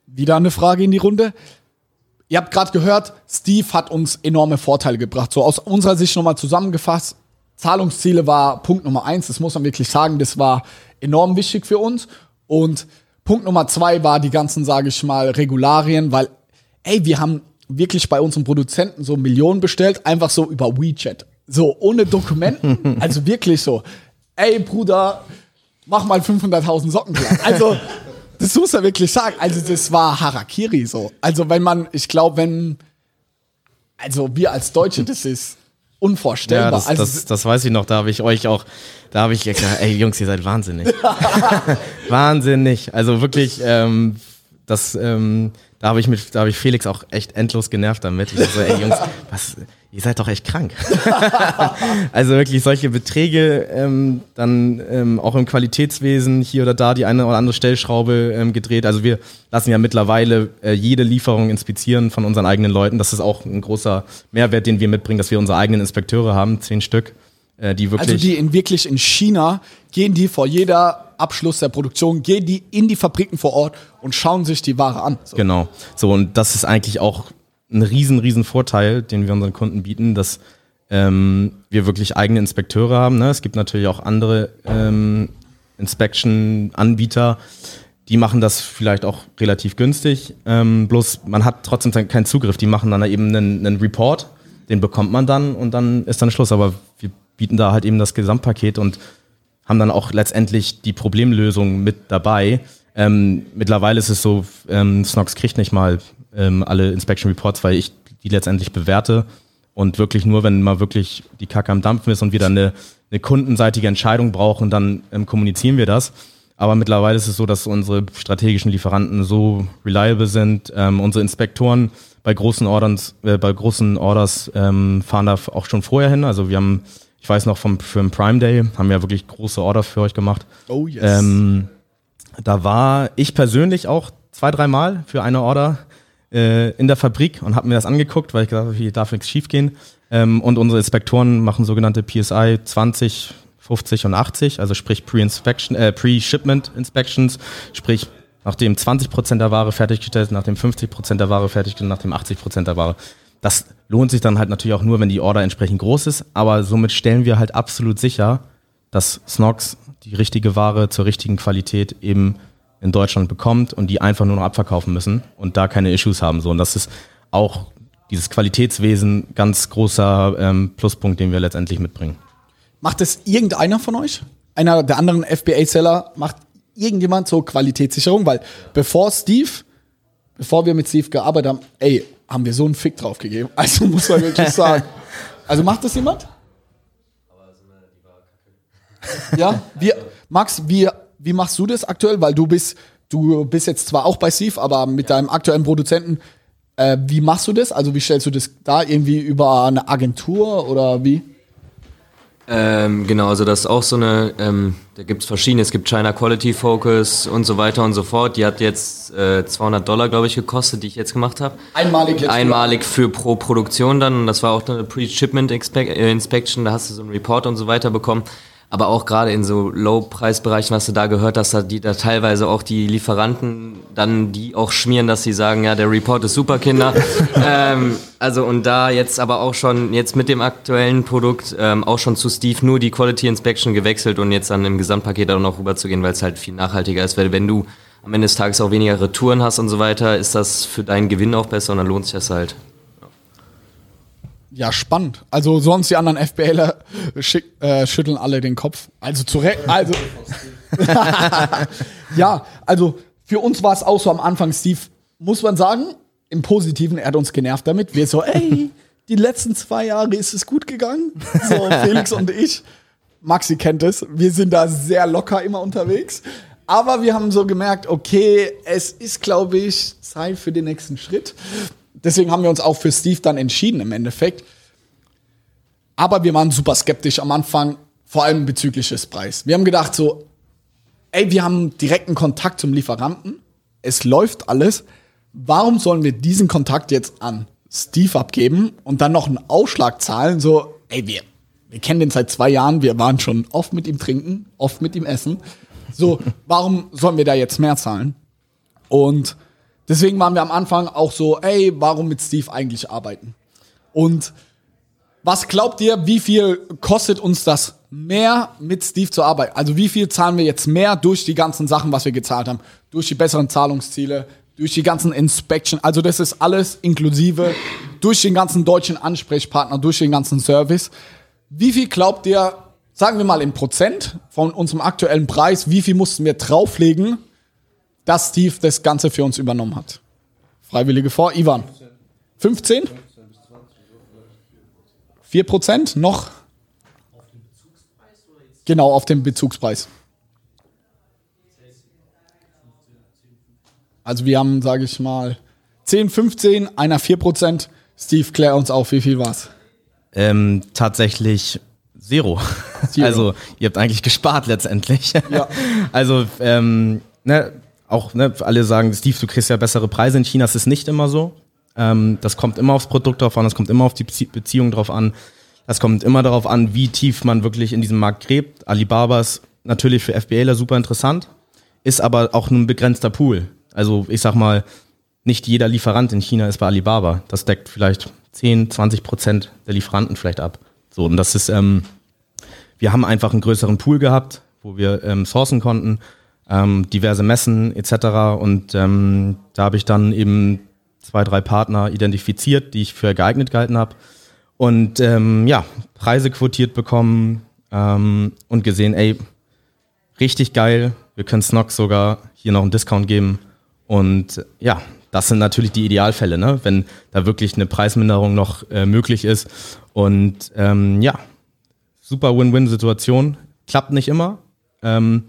wieder eine Frage in die Runde. Ihr habt gerade gehört, Steve hat uns enorme Vorteile gebracht. So aus unserer Sicht nochmal zusammengefasst. Zahlungsziele war Punkt Nummer eins. Das muss man wirklich sagen. Das war enorm wichtig für uns. Und Punkt Nummer zwei war die ganzen, sage ich mal, Regularien, weil, ey, wir haben wirklich bei unseren Produzenten so Millionen bestellt, einfach so über WeChat. So, ohne Dokumenten. [LAUGHS] also wirklich so. Ey, Bruder, mach mal 500.000 Socken klar. Also, das muss er wirklich sagen. Also, das war Harakiri so. Also, wenn man, ich glaube, wenn, also wir als Deutsche, das ist unvorstellbar. Ja, das, also, das, das weiß ich noch, da habe ich euch auch, da habe ich gesagt, ey Jungs, ihr seid wahnsinnig. [LAUGHS] [LAUGHS] wahnsinnig. Also wirklich, ähm, das, ähm, da habe ich mit, da habe ich Felix auch echt endlos genervt damit. Ich so, ey Jungs, was, ihr seid doch echt krank. [LAUGHS] also wirklich solche Beträge, ähm, dann ähm, auch im Qualitätswesen hier oder da die eine oder andere Stellschraube ähm, gedreht. Also wir lassen ja mittlerweile äh, jede Lieferung inspizieren von unseren eigenen Leuten. Das ist auch ein großer Mehrwert, den wir mitbringen, dass wir unsere eigenen Inspekteure haben, zehn Stück, die wirklich. Also die in wirklich in China gehen die vor jeder Abschluss der Produktion, gehen die in die Fabriken vor Ort und schauen sich die Ware an. So. Genau. So, und das ist eigentlich auch ein riesen, riesen Vorteil, den wir unseren Kunden bieten, dass ähm, wir wirklich eigene Inspekteure haben. Ne? Es gibt natürlich auch andere ähm, Inspection-Anbieter, die machen das vielleicht auch relativ günstig. Ähm, bloß man hat trotzdem keinen Zugriff. Die machen dann eben einen, einen Report, den bekommt man dann und dann ist dann Schluss. Aber wir bieten da halt eben das Gesamtpaket und haben dann auch letztendlich die Problemlösung mit dabei. Ähm, mittlerweile ist es so, ähm, Snox kriegt nicht mal ähm, alle Inspection Reports, weil ich die letztendlich bewerte und wirklich nur, wenn mal wirklich die Kacke am Dampfen ist und wir dann eine, eine kundenseitige Entscheidung brauchen, dann ähm, kommunizieren wir das. Aber mittlerweile ist es so, dass unsere strategischen Lieferanten so reliable sind. Ähm, unsere Inspektoren bei großen Orders, äh, bei großen Orders ähm, fahren da auch schon vorher hin. Also wir haben ich weiß noch vom, für den Prime Day, haben wir wirklich große Orders für euch gemacht. Oh yes. Ähm, da war ich persönlich auch zwei, dreimal für eine Order äh, in der Fabrik und habe mir das angeguckt, weil ich gesagt habe, hier darf nichts schief gehen. Ähm, und unsere Inspektoren machen sogenannte PSI 20, 50 und 80, also sprich Pre-Inspection, äh, Pre-Shipment Inspections, sprich nachdem 20% der Ware fertiggestellt ist, nachdem 50% der Ware fertiggestellt ist, nachdem 80% der Ware das lohnt sich dann halt natürlich auch nur, wenn die Order entsprechend groß ist, aber somit stellen wir halt absolut sicher, dass Snox die richtige Ware zur richtigen Qualität eben in Deutschland bekommt und die einfach nur noch abverkaufen müssen und da keine Issues haben. So, und das ist auch dieses Qualitätswesen ganz großer ähm, Pluspunkt, den wir letztendlich mitbringen. Macht es irgendeiner von euch? Einer der anderen FBA-Seller macht irgendjemand so Qualitätssicherung? Weil bevor Steve, bevor wir mit Steve gearbeitet haben, ey, haben wir so einen Fick drauf gegeben. [LAUGHS] Also muss man wirklich sagen. Also macht das jemand? Ja, wie, Max, wie, wie machst du das aktuell? Weil du bist, du bist jetzt zwar auch bei Steve, aber mit deinem aktuellen Produzenten, äh, wie machst du das? Also wie stellst du das da irgendwie über eine Agentur oder wie? Ähm, genau, also das ist auch so eine, ähm, da gibt es verschiedene, es gibt China Quality Focus und so weiter und so fort. Die hat jetzt äh, 200 Dollar, glaube ich, gekostet, die ich jetzt gemacht habe. Einmalig jetzt Einmalig für pro Produktion dann und das war auch eine Pre-Shipment äh, Inspection, da hast du so einen Report und so weiter bekommen aber auch gerade in so Low-Preis-Bereichen, was du da gehört hast, die da teilweise auch die Lieferanten dann die auch schmieren, dass sie sagen, ja, der Report ist super, Kinder. [LAUGHS] ähm, also und da jetzt aber auch schon, jetzt mit dem aktuellen Produkt ähm, auch schon zu Steve nur die Quality Inspection gewechselt und jetzt dann im Gesamtpaket auch noch rüberzugehen, weil es halt viel nachhaltiger ist, weil wenn du am Ende des Tages auch weniger Retouren hast und so weiter, ist das für deinen Gewinn auch besser und dann lohnt sich das halt. Ja, spannend. Also sonst die anderen FBLer schick, äh, schütteln alle den Kopf. Also zu Recht. Also [LAUGHS] ja, also für uns war es auch so am Anfang, Steve, muss man sagen, im Positiven, er hat uns genervt damit. Wir so, ey, die letzten zwei Jahre ist es gut gegangen. So, [LAUGHS] Felix und ich. Maxi kennt es. Wir sind da sehr locker immer unterwegs. Aber wir haben so gemerkt, okay, es ist, glaube ich, Zeit für den nächsten Schritt. Deswegen haben wir uns auch für Steve dann entschieden im Endeffekt. Aber wir waren super skeptisch am Anfang, vor allem bezüglich des Preises. Wir haben gedacht so, ey, wir haben direkten Kontakt zum Lieferanten. Es läuft alles. Warum sollen wir diesen Kontakt jetzt an Steve abgeben und dann noch einen Ausschlag zahlen? So, ey, wir, wir kennen den seit zwei Jahren, wir waren schon oft mit ihm trinken, oft mit ihm essen. So, warum sollen wir da jetzt mehr zahlen? Und deswegen waren wir am Anfang auch so, ey, warum mit Steve eigentlich arbeiten? Und was glaubt ihr, wie viel kostet uns das mehr mit Steve zu arbeiten? Also wie viel zahlen wir jetzt mehr durch die ganzen Sachen, was wir gezahlt haben? Durch die besseren Zahlungsziele, durch die ganzen Inspection. Also das ist alles inklusive, durch den ganzen deutschen Ansprechpartner, durch den ganzen Service. Wie viel glaubt ihr, sagen wir mal in Prozent von unserem aktuellen Preis, wie viel mussten wir drauflegen, dass Steve das Ganze für uns übernommen hat? Freiwillige vor, Ivan. 15? 4 Prozent noch? Genau, auf den Bezugspreis. Also wir haben, sage ich mal, 10, 15, einer 4 Prozent. Steve, klär uns auf, wie viel war's? Ähm, tatsächlich Zero. Zero. [LAUGHS] Also ihr habt eigentlich gespart letztendlich. Ja. [LAUGHS] Also ähm, ne, auch ne, alle sagen, Steve, du kriegst ja bessere Preise in China. Das ist nicht immer so. Ähm, das kommt immer aufs Produkt drauf an, das kommt immer auf die Bezie Beziehung drauf an. Das kommt immer darauf an, wie tief man wirklich in diesem Markt gräbt. Alibaba ist natürlich für FBAler super interessant, ist aber auch nur ein begrenzter Pool. Also ich sag mal, nicht jeder Lieferant in China ist bei Alibaba. Das deckt vielleicht 10, 20 Prozent der Lieferanten vielleicht ab. So, und das ist, ähm, wir haben einfach einen größeren Pool gehabt, wo wir ähm, sourcen konnten, ähm, diverse Messen etc. Und ähm, da habe ich dann eben zwei, drei Partner identifiziert, die ich für geeignet gehalten habe. Und ähm, ja, Preise quotiert bekommen ähm, und gesehen, ey, richtig geil, wir können Snox sogar hier noch einen Discount geben. Und ja, das sind natürlich die Idealfälle, ne? wenn da wirklich eine Preisminderung noch äh, möglich ist. Und ähm, ja, super Win-Win-Situation. Klappt nicht immer. Ähm,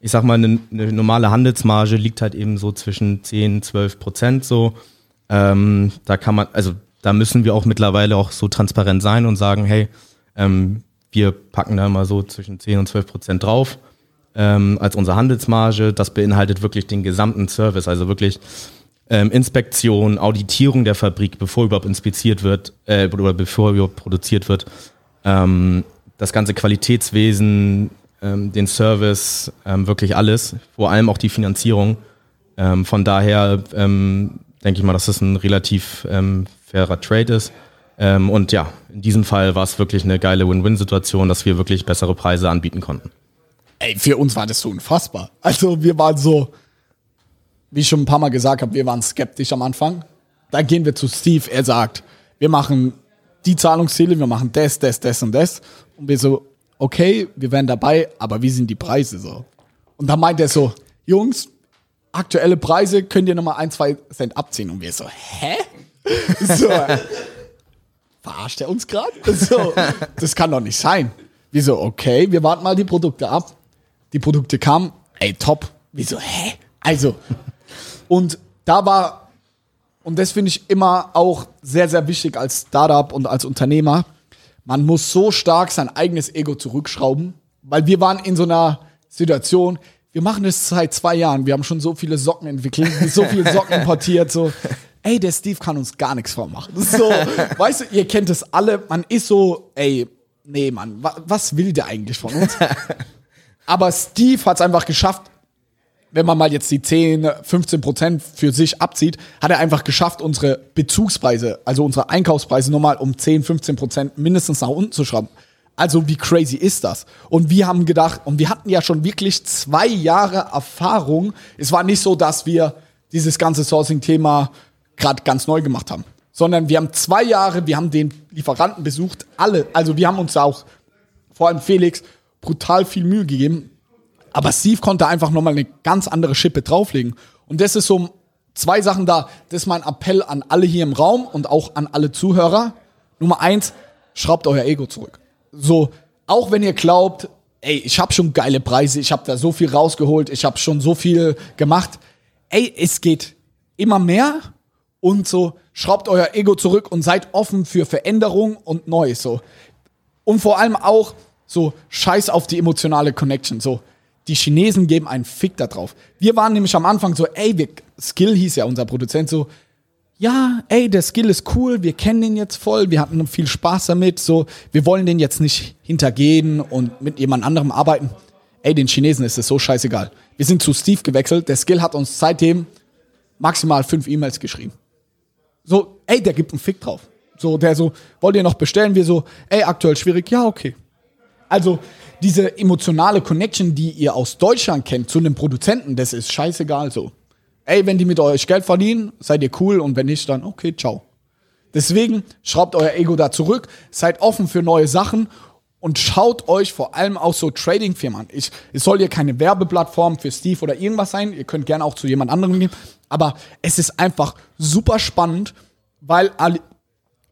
ich sag mal, eine, eine normale Handelsmarge liegt halt eben so zwischen 10, 12 Prozent so. Ähm, da kann man, also da müssen wir auch mittlerweile auch so transparent sein und sagen, hey, ähm, wir packen da immer so zwischen 10 und 12 Prozent drauf ähm, als unsere Handelsmarge. Das beinhaltet wirklich den gesamten Service, also wirklich ähm, Inspektion, Auditierung der Fabrik, bevor überhaupt inspiziert wird äh, oder bevor überhaupt produziert wird. Ähm, das ganze Qualitätswesen, ähm, den Service, ähm, wirklich alles, vor allem auch die Finanzierung. Ähm, von daher ähm, denke ich mal, dass das ein relativ ähm, fairer Trade ist. Ähm, und ja, in diesem Fall war es wirklich eine geile Win-Win-Situation, dass wir wirklich bessere Preise anbieten konnten. Ey, für uns war das so unfassbar. Also wir waren so, wie ich schon ein paar Mal gesagt habe, wir waren skeptisch am Anfang. Dann gehen wir zu Steve, er sagt, wir machen die Zahlungsziele, wir machen das, das, das und das. Und wir so, okay, wir wären dabei, aber wie sind die Preise so? Und dann meint er so, Jungs, aktuelle Preise könnt ihr nochmal ein, zwei Cent abziehen. Und wir so, hä? [LAUGHS] So, verarscht er uns gerade? So, das kann doch nicht sein. Wir so, okay, wir warten mal die Produkte ab. Die Produkte kamen, ey, top. Wir so, hä? Also, und da war, und das finde ich immer auch sehr, sehr wichtig als Startup und als Unternehmer, man muss so stark sein eigenes Ego zurückschrauben, weil wir waren in so einer Situation, wir machen das seit zwei Jahren, wir haben schon so viele Socken entwickelt, [LAUGHS] so viele Socken importiert, so, ey, der Steve kann uns gar nichts vormachen. [LAUGHS] So, weißt du, ihr kennt es alle, man ist so, ey, nee, Mann, wa was will der eigentlich von uns? [LAUGHS] Aber Steve hat es einfach geschafft, wenn man mal jetzt die 10, 15 Prozent für sich abzieht, hat er einfach geschafft, unsere Bezugspreise, also unsere Einkaufspreise nochmal um 10, 15 Prozent mindestens nach unten zu schrauben. Also wie crazy ist das? Und wir haben gedacht, und wir hatten ja schon wirklich zwei Jahre Erfahrung. Es war nicht so, dass wir dieses ganze Sourcing-Thema gerade ganz neu gemacht haben, sondern wir haben zwei Jahre, wir haben den Lieferanten besucht, alle. Also wir haben uns auch, vor allem Felix, brutal viel Mühe gegeben. Aber Steve konnte einfach nochmal eine ganz andere Schippe drauflegen. Und das ist so zwei Sachen da. Das ist mein Appell an alle hier im Raum und auch an alle Zuhörer. Nummer eins, schraubt euer Ego zurück. So, auch wenn ihr glaubt, ey, ich habe schon geile Preise, ich habe da so viel rausgeholt, ich habe schon so viel gemacht. Ey, es geht immer mehr und so schraubt euer Ego zurück und seid offen für Veränderung und Neues so. Und vor allem auch so scheiß auf die emotionale Connection so. Die Chinesen geben einen Fick da drauf. Wir waren nämlich am Anfang so, ey, wir, Skill hieß ja unser Produzent so, ja, ey, der Skill ist cool, wir kennen den jetzt voll, wir hatten viel Spaß damit, so, wir wollen den jetzt nicht hintergehen und mit jemand anderem arbeiten. Ey, den Chinesen ist es so scheißegal. Wir sind zu Steve gewechselt, der Skill hat uns seitdem maximal fünf E-Mails geschrieben. So, ey, der gibt einen Fick drauf. So, der so, wollt ihr noch bestellen? Wir so, ey, aktuell schwierig, ja, okay. Also, diese emotionale Connection, die ihr aus Deutschland kennt zu einem Produzenten, das ist scheißegal so ey, wenn die mit euch Geld verdienen, seid ihr cool und wenn nicht, dann okay, ciao. Deswegen schraubt euer Ego da zurück, seid offen für neue Sachen und schaut euch vor allem auch so Trading-Firmen an. Ich, es soll hier keine Werbeplattform für Steve oder irgendwas sein. Ihr könnt gerne auch zu jemand anderem gehen. Aber es ist einfach super spannend, weil Ali,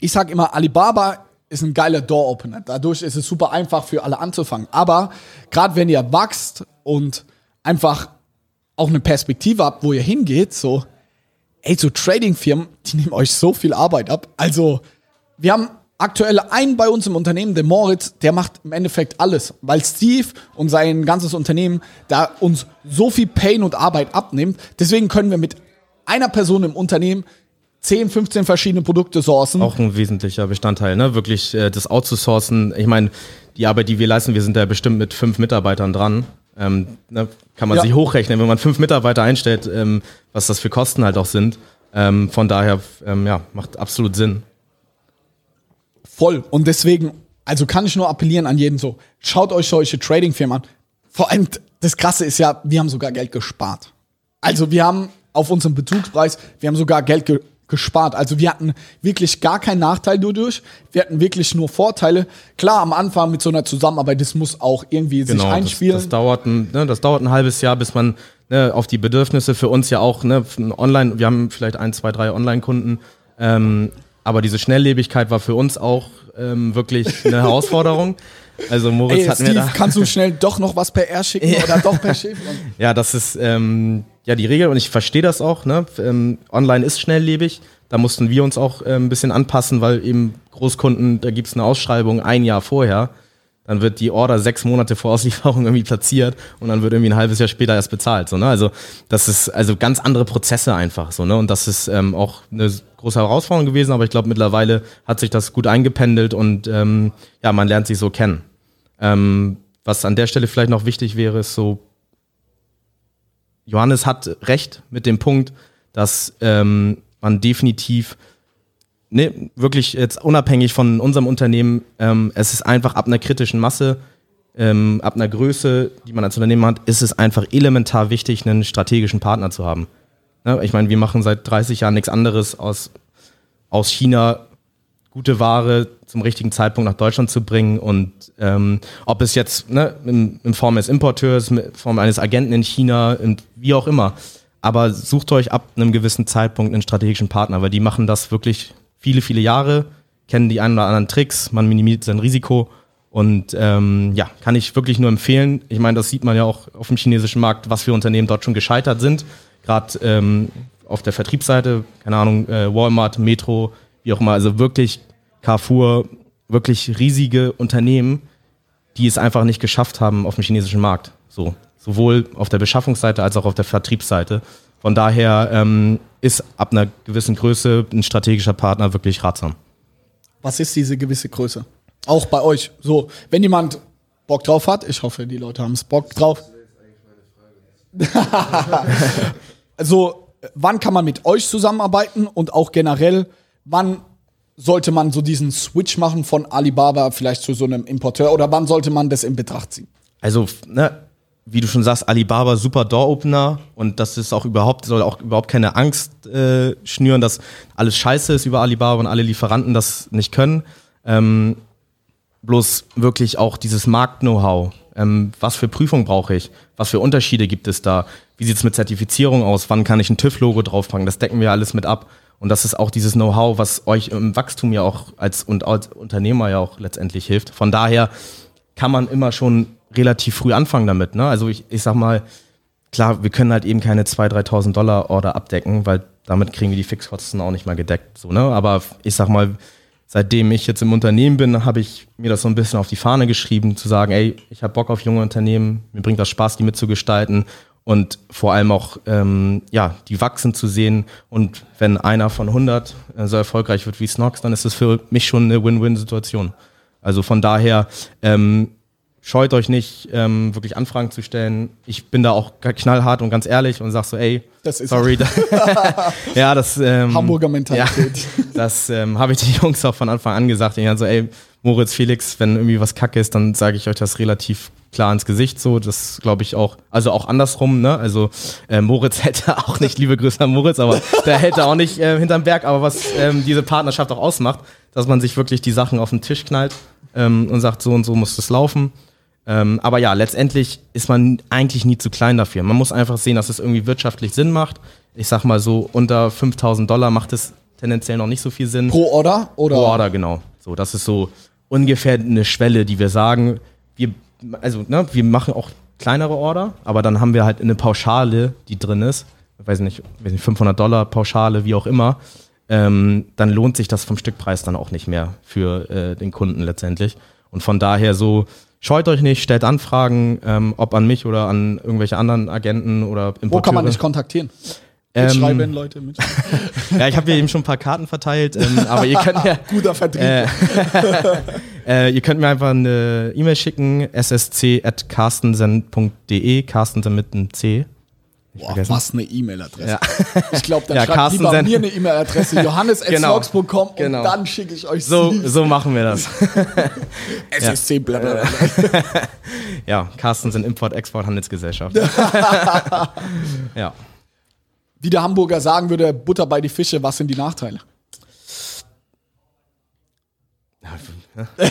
ich sag immer, Alibaba ist ein geiler Door-Opener. Dadurch ist es super einfach für alle anzufangen. Aber gerade wenn ihr wachst und einfach auch eine Perspektive habt, wo ihr hingeht, so, ey, so Trading-Firmen, die nehmen euch so viel Arbeit ab. Also, wir haben aktuell einen bei uns im Unternehmen, der Moritz, der macht im Endeffekt alles, weil Steve und sein ganzes Unternehmen da uns so viel Pain und Arbeit abnimmt. Deswegen können wir mit einer Person im Unternehmen 10, 15 verschiedene Produkte sourcen. Auch ein wesentlicher Bestandteil, ne? Wirklich äh, das outzusourcen. Ich meine, die Arbeit, die wir leisten, wir sind da bestimmt mit fünf Mitarbeitern dran. Ähm, ne, kann man ja. sich hochrechnen, wenn man fünf Mitarbeiter einstellt, ähm, was das für Kosten halt auch sind. Ähm, von daher, ähm, ja, macht absolut Sinn. Voll. Und deswegen, also kann ich nur appellieren an jeden so, schaut euch solche Trading-Firmen an. Vor allem, das Krasse ist ja, wir haben sogar Geld gespart. Also wir haben auf unserem Bezugspreis, wir haben sogar Geld ge gespart. Also wir hatten wirklich gar keinen Nachteil dadurch. Wir hatten wirklich nur Vorteile. Klar, am Anfang mit so einer Zusammenarbeit, das muss auch irgendwie genau, sich einspielen. Das, das, dauert ein, ne, das dauert ein halbes Jahr, bis man ne, auf die Bedürfnisse für uns ja auch ne, online, wir haben vielleicht ein, zwei, drei Online-Kunden, ähm, aber diese Schnelllebigkeit war für uns auch ähm, wirklich eine Herausforderung. Also Moritz Ey, hat Steve, mir da kannst du schnell doch noch was per R schicken ja. oder doch per Schiff? [LAUGHS] ja, das ist ähm, ja die Regel und ich verstehe das auch. Ne? Ähm, online ist schnelllebig. Da mussten wir uns auch äh, ein bisschen anpassen, weil eben Großkunden, da gibt es eine Ausschreibung ein Jahr vorher. Dann wird die Order sechs Monate vor Auslieferung [LAUGHS] irgendwie platziert und dann wird irgendwie ein halbes Jahr später erst bezahlt. So, ne? Also das ist also ganz andere Prozesse einfach so. Ne? Und das ist ähm, auch eine große Herausforderung gewesen, aber ich glaube mittlerweile hat sich das gut eingependelt und ähm, ja, man lernt sich so kennen. Ähm, was an der Stelle vielleicht noch wichtig wäre, ist so, Johannes hat recht mit dem Punkt, dass ähm, man definitiv, ne, wirklich jetzt unabhängig von unserem Unternehmen, ähm, es ist einfach ab einer kritischen Masse, ähm, ab einer Größe, die man als Unternehmen hat, ist es einfach elementar wichtig, einen strategischen Partner zu haben. Ne? Ich meine, wir machen seit 30 Jahren nichts anderes aus, aus China gute Ware zum richtigen Zeitpunkt nach Deutschland zu bringen und ähm, ob es jetzt ne, in, in, Form eines Importeurs, in Form eines Agenten in China, in, wie auch immer, aber sucht euch ab einem gewissen Zeitpunkt einen strategischen Partner, weil die machen das wirklich viele, viele Jahre, kennen die einen oder anderen Tricks, man minimiert sein Risiko und ähm, ja, kann ich wirklich nur empfehlen. Ich meine, das sieht man ja auch auf dem chinesischen Markt, was für Unternehmen dort schon gescheitert sind, gerade ähm, auf der Vertriebsseite, keine Ahnung, äh, Walmart, Metro, wie auch immer, also wirklich Carrefour, wirklich riesige Unternehmen, die es einfach nicht geschafft haben auf dem chinesischen Markt. So, sowohl auf der Beschaffungsseite als auch auf der Vertriebsseite. Von daher ähm, ist ab einer gewissen Größe ein strategischer Partner wirklich ratsam. Was ist diese gewisse Größe? Auch bei euch. So, wenn jemand Bock drauf hat, ich hoffe, die Leute haben es Bock drauf. [LAUGHS] also, wann kann man mit euch zusammenarbeiten und auch generell, wann sollte man so diesen Switch machen von Alibaba vielleicht zu so einem Importeur oder wann sollte man das in Betracht ziehen? Also, ne, wie du schon sagst, Alibaba super Door-Opener und das ist auch überhaupt, soll auch überhaupt keine Angst äh, schnüren, dass alles scheiße ist über Alibaba und alle Lieferanten das nicht können. Ähm, bloß wirklich auch dieses Markt-Know-how. Ähm, was für Prüfung brauche ich? Was für Unterschiede gibt es da? Wie sieht es mit Zertifizierung aus? Wann kann ich ein TÜV-Logo draufpacken? Das decken wir alles mit ab. Und das ist auch dieses Know-how, was euch im Wachstum ja auch als und als Unternehmer ja auch letztendlich hilft. Von daher kann man immer schon relativ früh anfangen damit. Ne? Also ich, ich sag mal, klar, wir können halt eben keine 2.000, 3.000 Dollar Order abdecken, weil damit kriegen wir die Fixkosten auch nicht mal gedeckt. So, ne? Aber ich sag mal, seitdem ich jetzt im Unternehmen bin, habe ich mir das so ein bisschen auf die Fahne geschrieben, zu sagen, ey, ich habe Bock auf junge Unternehmen, mir bringt das Spaß, die mitzugestalten und vor allem auch ähm, ja die wachsen zu sehen und wenn einer von 100 äh, so erfolgreich wird wie Snox, dann ist das für mich schon eine Win-Win-Situation. Also von daher ähm, scheut euch nicht, ähm, wirklich Anfragen zu stellen. Ich bin da auch knallhart und ganz ehrlich und sag so, ey, Das ist sorry. [LAUGHS] [LAUGHS] ja, das ähm, Hamburger Mentalität. Ja, [LAUGHS] das ähm, habe ich den Jungs auch von Anfang an gesagt. Ich so, ey, Moritz, Felix, wenn irgendwie was kacke ist, dann sage ich euch das relativ klar ins Gesicht so. Das glaube ich auch, also auch andersrum, ne? Also äh, Moritz [LAUGHS] hätte auch nicht, liebe Grüße an Moritz, aber der hätte auch nicht äh, hinterm Berg, aber was ähm, diese Partnerschaft auch ausmacht, dass man sich wirklich die Sachen auf den Tisch knallt ähm, und sagt, so und so muss das laufen. Ähm, aber ja, letztendlich ist man eigentlich nie zu klein dafür. Man muss einfach sehen, dass es irgendwie wirtschaftlich Sinn macht. Ich sag mal so, unter 5000 Dollar macht es tendenziell noch nicht so viel Sinn. Pro Order? Oder? Pro Order, genau. So, das ist so ungefähr eine Schwelle, die wir sagen, wir, also, ne, wir machen auch kleinere Order, aber dann haben wir halt eine Pauschale, die drin ist, ich weiß nicht, 500 Dollar Pauschale, wie auch immer, ähm, dann lohnt sich das vom Stückpreis dann auch nicht mehr für äh, den Kunden letztendlich. Und von daher so, scheut euch nicht, stellt Anfragen, ähm, ob an mich oder an irgendwelche anderen Agenten oder Importeure. Wo kann man dich kontaktieren? Ähm, Mitschreiben, Leute. Mit. [LAUGHS] ja, ich habe eben schon ein paar Karten verteilt, ähm, [LAUGHS] aber ihr könnt ja, Guter Vertrieb. äh, [LAUGHS] äh, ihr könnt mir einfach eine E-Mail schicken, ssc.carstensen.de, Carstensen mit einem C. Boah, vergessen. was eine E-Mail-Adresse. Ja. Ich glaube, dann Ja, schreibt Carsten lieber Sen- mir eine E-Mail-Adresse, johannes.vlogs.com Genau. und dann schicke ich euch So, Sleeves. so machen wir das. SSC, bla bla bla. Ja, Carstensen Import, Export, Handelsgesellschaft. ja. Wie der Hamburger sagen würde, Butter bei die Fische, was sind die Nachteile?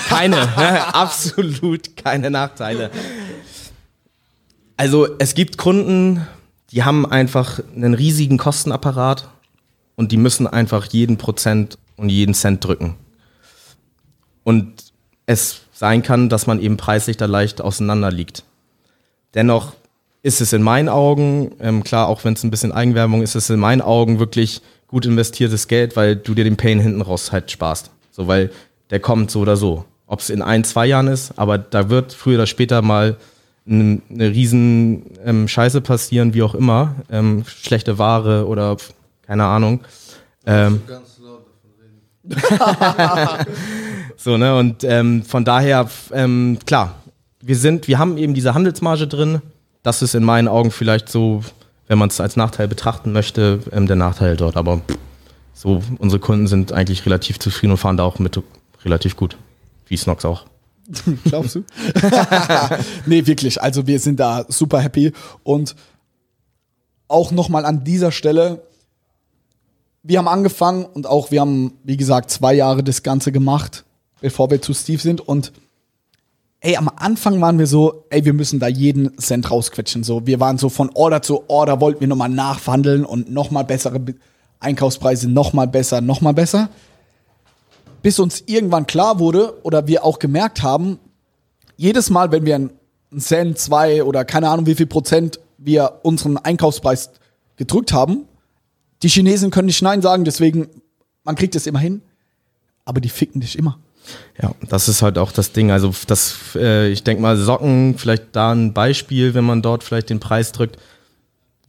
Keine, [LAUGHS] absolut keine Nachteile. Also es gibt Kunden, die haben einfach einen riesigen Kostenapparat und die müssen einfach jeden Prozent und jeden Cent drücken. Und es sein kann, dass man eben preislich da leicht auseinander liegt. Dennoch ist es in meinen Augen, ähm, klar, auch wenn es ein bisschen Eigenwerbung ist, ist es in meinen Augen wirklich gut investiertes Geld, weil du dir den Pain hinten raus halt sparst. So, weil der kommt so oder so. Ob es in ein, zwei Jahren ist, aber da wird früher oder später mal n- eine riesen ähm, Scheiße passieren, wie auch immer. Ähm, schlechte Ware oder keine Ahnung. Ähm, [LAUGHS] so, ne? Und ähm, von daher, ähm, klar, wir sind, wir haben eben diese Handelsmarge drin. Das ist in meinen Augen vielleicht so, wenn man es als Nachteil betrachten möchte, ähm, der Nachteil dort. Aber so, unsere Kunden sind eigentlich relativ zufrieden und fahren da auch mit relativ gut. Wie Snox auch. [LAUGHS] Glaubst du? [LAUGHS] nee, wirklich. Also wir sind da super happy. Und auch nochmal an dieser Stelle, wir haben angefangen und auch wir haben, wie gesagt, zwei Jahre das Ganze gemacht, bevor wir zu Steve sind. Und ey, am Anfang waren wir so, ey, wir müssen da jeden Cent rausquetschen. So, wir waren so von Order zu Order, wollten wir nochmal nachverhandeln und nochmal bessere Be- Einkaufspreise, nochmal besser, nochmal besser. Bis uns irgendwann klar wurde oder wir auch gemerkt haben, jedes Mal, wenn wir einen Cent, zwei oder keine Ahnung wie viel Prozent wir unseren Einkaufspreis gedrückt haben, die Chinesen können nicht Nein sagen, deswegen, man kriegt es immer hin, aber die ficken dich immer. Ja, das ist halt auch das Ding. Also das, äh, ich denke mal, Socken, vielleicht da ein Beispiel, wenn man dort vielleicht den Preis drückt.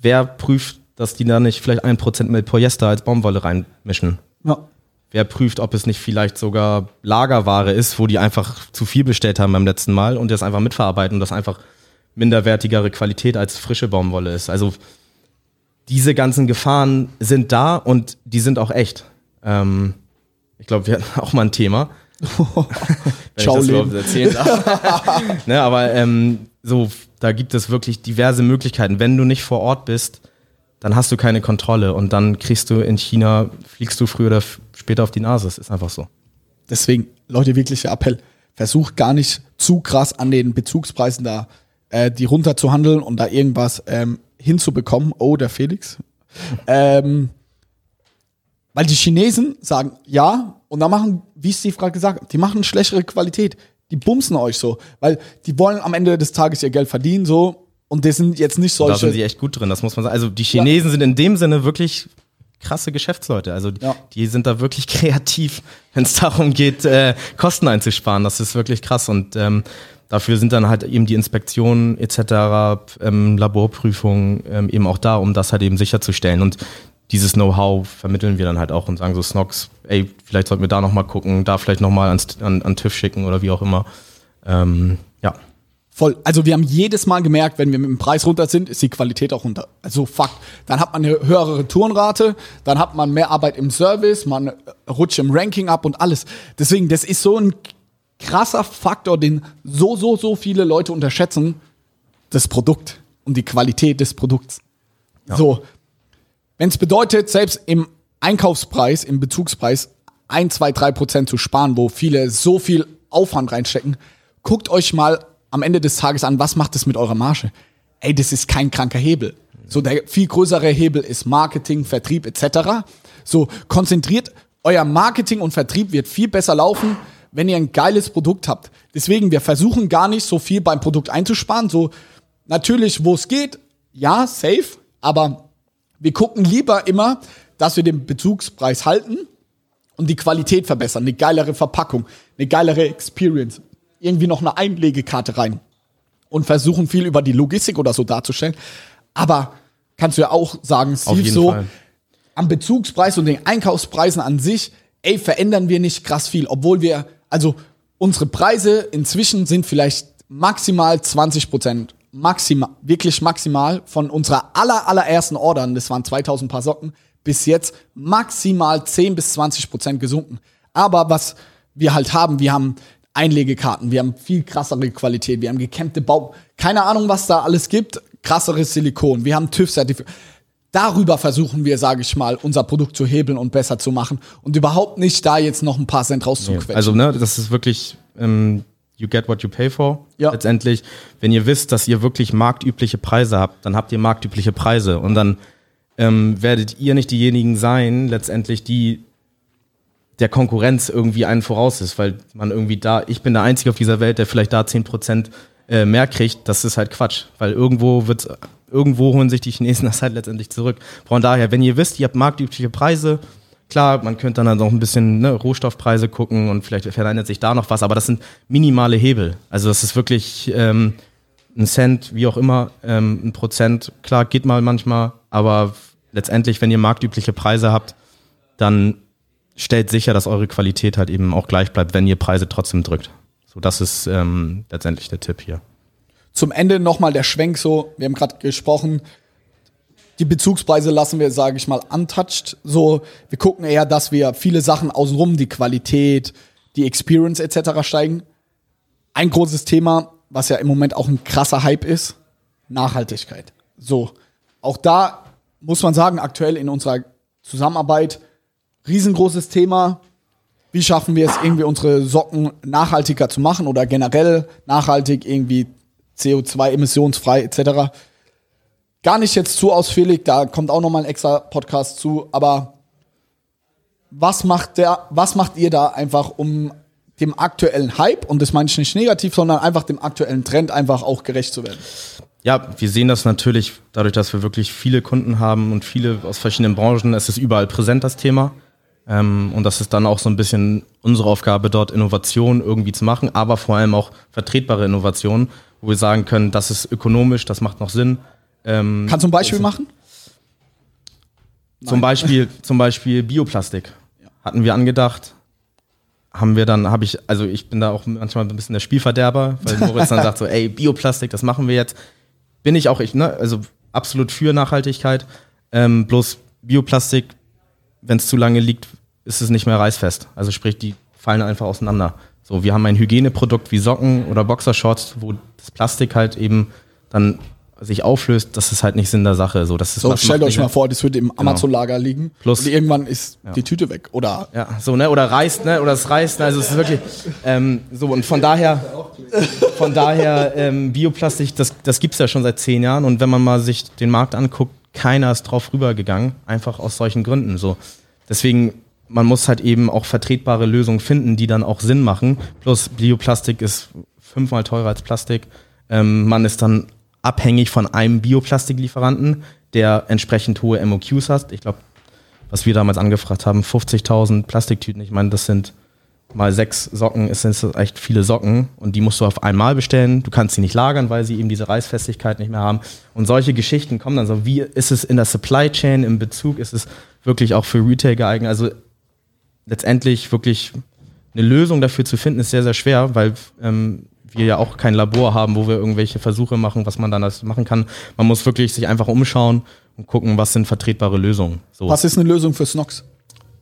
Wer prüft, dass die da nicht vielleicht ein Prozent mit Polyester als Baumwolle reinmischen? Ja. Wer prüft, ob es nicht vielleicht sogar Lagerware ist, wo die einfach zu viel bestellt haben beim letzten Mal und das einfach mitverarbeiten und das einfach minderwertigere Qualität als frische Baumwolle ist. Also diese ganzen Gefahren sind da und die sind auch echt. Ähm, Ich glaube, wir hatten [LAUGHS] auch mal ein Thema. Wenn Ciao, ich das überhaupt erzählen darf. [LAUGHS] ne, aber ähm, so, da gibt es wirklich diverse Möglichkeiten. Wenn du nicht vor Ort bist, dann hast du keine Kontrolle und dann kriegst du in China, fliegst du früher oder später auf die Nase. Es ist einfach so. Deswegen, Leute, wirklicher Appell. Versucht gar nicht zu krass an den Bezugspreisen da äh, die runter zu handeln und da irgendwas ähm, hinzubekommen. Oh, der Felix. Ähm, weil die Chinesen sagen ja und dann machen, wie Steve gerade gesagt hat, die machen schlechtere Qualität. Die bumsen euch so, weil die wollen am Ende des Tages ihr Geld verdienen so und das sind jetzt nicht Da solche. sind sie echt gut drin, das muss man sagen. Also die Chinesen sind in dem Sinne wirklich krasse Geschäftsleute. Also die, Ja. die sind da wirklich [LAUGHS] kreativ, wenn es darum geht, äh, Kosten einzusparen. Das ist wirklich krass. Und ähm, dafür sind dann halt eben die Inspektionen etc., ähm, Laborprüfungen ähm, eben auch da, um das halt eben sicherzustellen. Und dieses Know-how vermitteln wir dann halt auch und sagen so, Snox, ey, vielleicht sollten wir da nochmal gucken, da vielleicht nochmal an, an TÜV schicken oder wie auch immer. Ähm, ja. Voll. Also wir haben jedes Mal gemerkt, wenn wir mit dem Preis runter sind, ist die Qualität auch runter. Also Fakt. Dann hat man eine höhere Retourenrate, dann hat man mehr Arbeit im Service, man rutscht im Ranking ab und alles. Deswegen, das ist so ein krasser Faktor, den so, so, so viele Leute unterschätzen. Das Produkt und die Qualität des Produkts. So. Wenn es bedeutet, selbst im Einkaufspreis, im Bezugspreis, 1, 2, 3 Prozent zu sparen, wo viele so viel Aufwand reinstecken, guckt euch mal am Ende des Tages an, was macht es mit eurer Marge? Ey, das ist kein kranker Hebel. So, der viel größere Hebel ist Marketing, Vertrieb etc. So, konzentriert, euer Marketing und Vertrieb wird viel besser laufen, wenn ihr ein geiles Produkt habt. Deswegen, wir versuchen gar nicht so viel beim Produkt einzusparen. So, natürlich, wo es geht, ja, safe, aber wir gucken lieber immer, dass wir den Bezugspreis halten und die Qualität verbessern. Eine geilere Verpackung, eine geilere Experience. Irgendwie noch eine Einlegekarte rein. Und versuchen viel über die Logistik oder so darzustellen. Aber kannst du ja auch sagen, Steve, so Fall. am Bezugspreis und den Einkaufspreisen an sich, ey, verändern wir nicht krass viel. Obwohl wir, also unsere Preise inzwischen sind vielleicht maximal 20 Prozent. Maximal, wirklich maximal von unserer aller, allerersten Ordern, das waren 2000 Paar Socken, bis jetzt maximal 10 bis 20 Prozent gesunken. Aber was wir halt haben, wir haben Einlegekarten, wir haben viel krassere Qualität, wir haben gekämmte Bau, keine Ahnung, was da alles gibt, krasseres Silikon, wir haben TÜV-Zertifikat. Darüber versuchen wir, sage ich mal, unser Produkt zu hebeln und besser zu machen und überhaupt nicht da jetzt noch ein paar Cent rauszuquetschen. Also, ne, das ist wirklich, ähm, you get what you pay for. Ja. Letztendlich, wenn ihr wisst, dass ihr wirklich marktübliche Preise habt, dann habt ihr marktübliche Preise und dann ähm, werdet ihr nicht diejenigen sein, letztendlich, die der Konkurrenz irgendwie einen voraus ist, weil man irgendwie da, ich bin der Einzige auf dieser Welt, der vielleicht da 10% äh, mehr kriegt, das ist halt Quatsch, weil irgendwo wird irgendwo holen sich die Chinesen [LAUGHS] das halt letztendlich zurück. Von daher, wenn ihr wisst, ihr habt marktübliche Preise, klar, man könnte dann noch ein bisschen ne, Rohstoffpreise gucken und vielleicht verändert sich da noch was, aber das sind minimale Hebel. Also das ist wirklich ähm, ein Cent, wie auch immer, ähm, ein Prozent, klar, geht mal manchmal, aber letztendlich, wenn ihr marktübliche Preise habt, dann stellt sicher, dass eure Qualität halt eben auch gleich bleibt, wenn ihr Preise trotzdem drückt. So, das ist ähm, letztendlich der Tipp hier. Zum Ende nochmal der Schwenk so, wir haben gerade gesprochen, die Bezugspreise lassen wir, sage ich mal, untouched. So, wir gucken eher, dass wir viele Sachen außenrum, die Qualität, die Experience etc. steigen. Ein großes Thema, was ja im Moment auch ein krasser Hype ist, Nachhaltigkeit. So, auch da muss man sagen, aktuell in unserer Zusammenarbeit, riesengroßes Thema. Wie schaffen wir es irgendwie, unsere Socken nachhaltiger zu machen oder generell nachhaltig irgendwie CO2-emissionsfrei etc. Gar nicht jetzt zu ausführlich, da kommt auch nochmal ein extra Podcast zu, aber was macht der, was macht ihr da einfach, um dem aktuellen Hype, und das meine ich nicht negativ, sondern einfach dem aktuellen Trend einfach auch gerecht zu werden? Ja, wir sehen das natürlich dadurch, dass wir wirklich viele Kunden haben und viele aus verschiedenen Branchen. Es ist überall präsent, das Thema. Ähm, und das ist dann auch so ein bisschen unsere Aufgabe, dort Innovation irgendwie zu machen, aber vor allem auch vertretbare Innovationen, wo wir sagen können, das ist ökonomisch, das macht noch Sinn. Ähm, Kannst du ein Beispiel machen? Zum Beispiel, zum Beispiel Bioplastik. Hatten wir angedacht, haben wir dann, habe ich, also ich bin da auch manchmal ein bisschen der Spielverderber, weil [LAUGHS] Moritz dann sagt so, ey, Bioplastik, das machen wir jetzt. Bin ich auch ich, ne? Also absolut für Nachhaltigkeit. Ähm, bloß Bioplastik, wenn es zu lange liegt, ist es nicht mehr reißfest. Also sprich, die fallen einfach auseinander. So, wir haben ein Hygieneprodukt wie Socken oder Boxershorts, wo das Plastik halt eben dann sich auflöst, das ist halt nicht Sinn der Sache. So, das ist So, stellt euch mal vor, das würde im Amazon-Lager liegen. Plus- und irgendwann ist die Tüte weg. Oder Ja, so, ne? Oder reißt, ne? Oder es reißt, ne? Also es ist wirklich ähm, so und von daher, von daher, ähm, Bioplastik, das, das gibt's ja schon seit zehn Jahren und wenn man mal sich den Markt anguckt, keiner ist drauf rübergegangen, einfach aus solchen Gründen. So. Deswegen, man muss halt eben auch vertretbare Lösungen finden, die dann auch Sinn machen. Plus Bioplastik ist fünfmal teurer als Plastik. Ähm, man ist dann abhängig von einem Bioplastiklieferanten, der entsprechend hohe MOQs hat. Ich glaube, was wir damals angefragt haben, 50.000 Plastiktüten. Ich meine, das sind mal sechs Socken, es sind echt viele Socken und die musst du auf einmal bestellen. Du kannst sie nicht lagern, weil sie eben diese Reißfestigkeit nicht mehr haben. Und solche Geschichten kommen dann so, wie ist es in der Supply Chain im Bezug? Ist es wirklich auch für Retail geeignet? Also letztendlich wirklich eine Lösung dafür zu finden, ist sehr, sehr schwer, weil ähm, wir ja auch kein Labor haben, wo wir irgendwelche Versuche machen, was man dann das machen kann. Man muss wirklich sich einfach umschauen und gucken, was sind vertretbare Lösungen. So. was ist eine Lösung für Snox?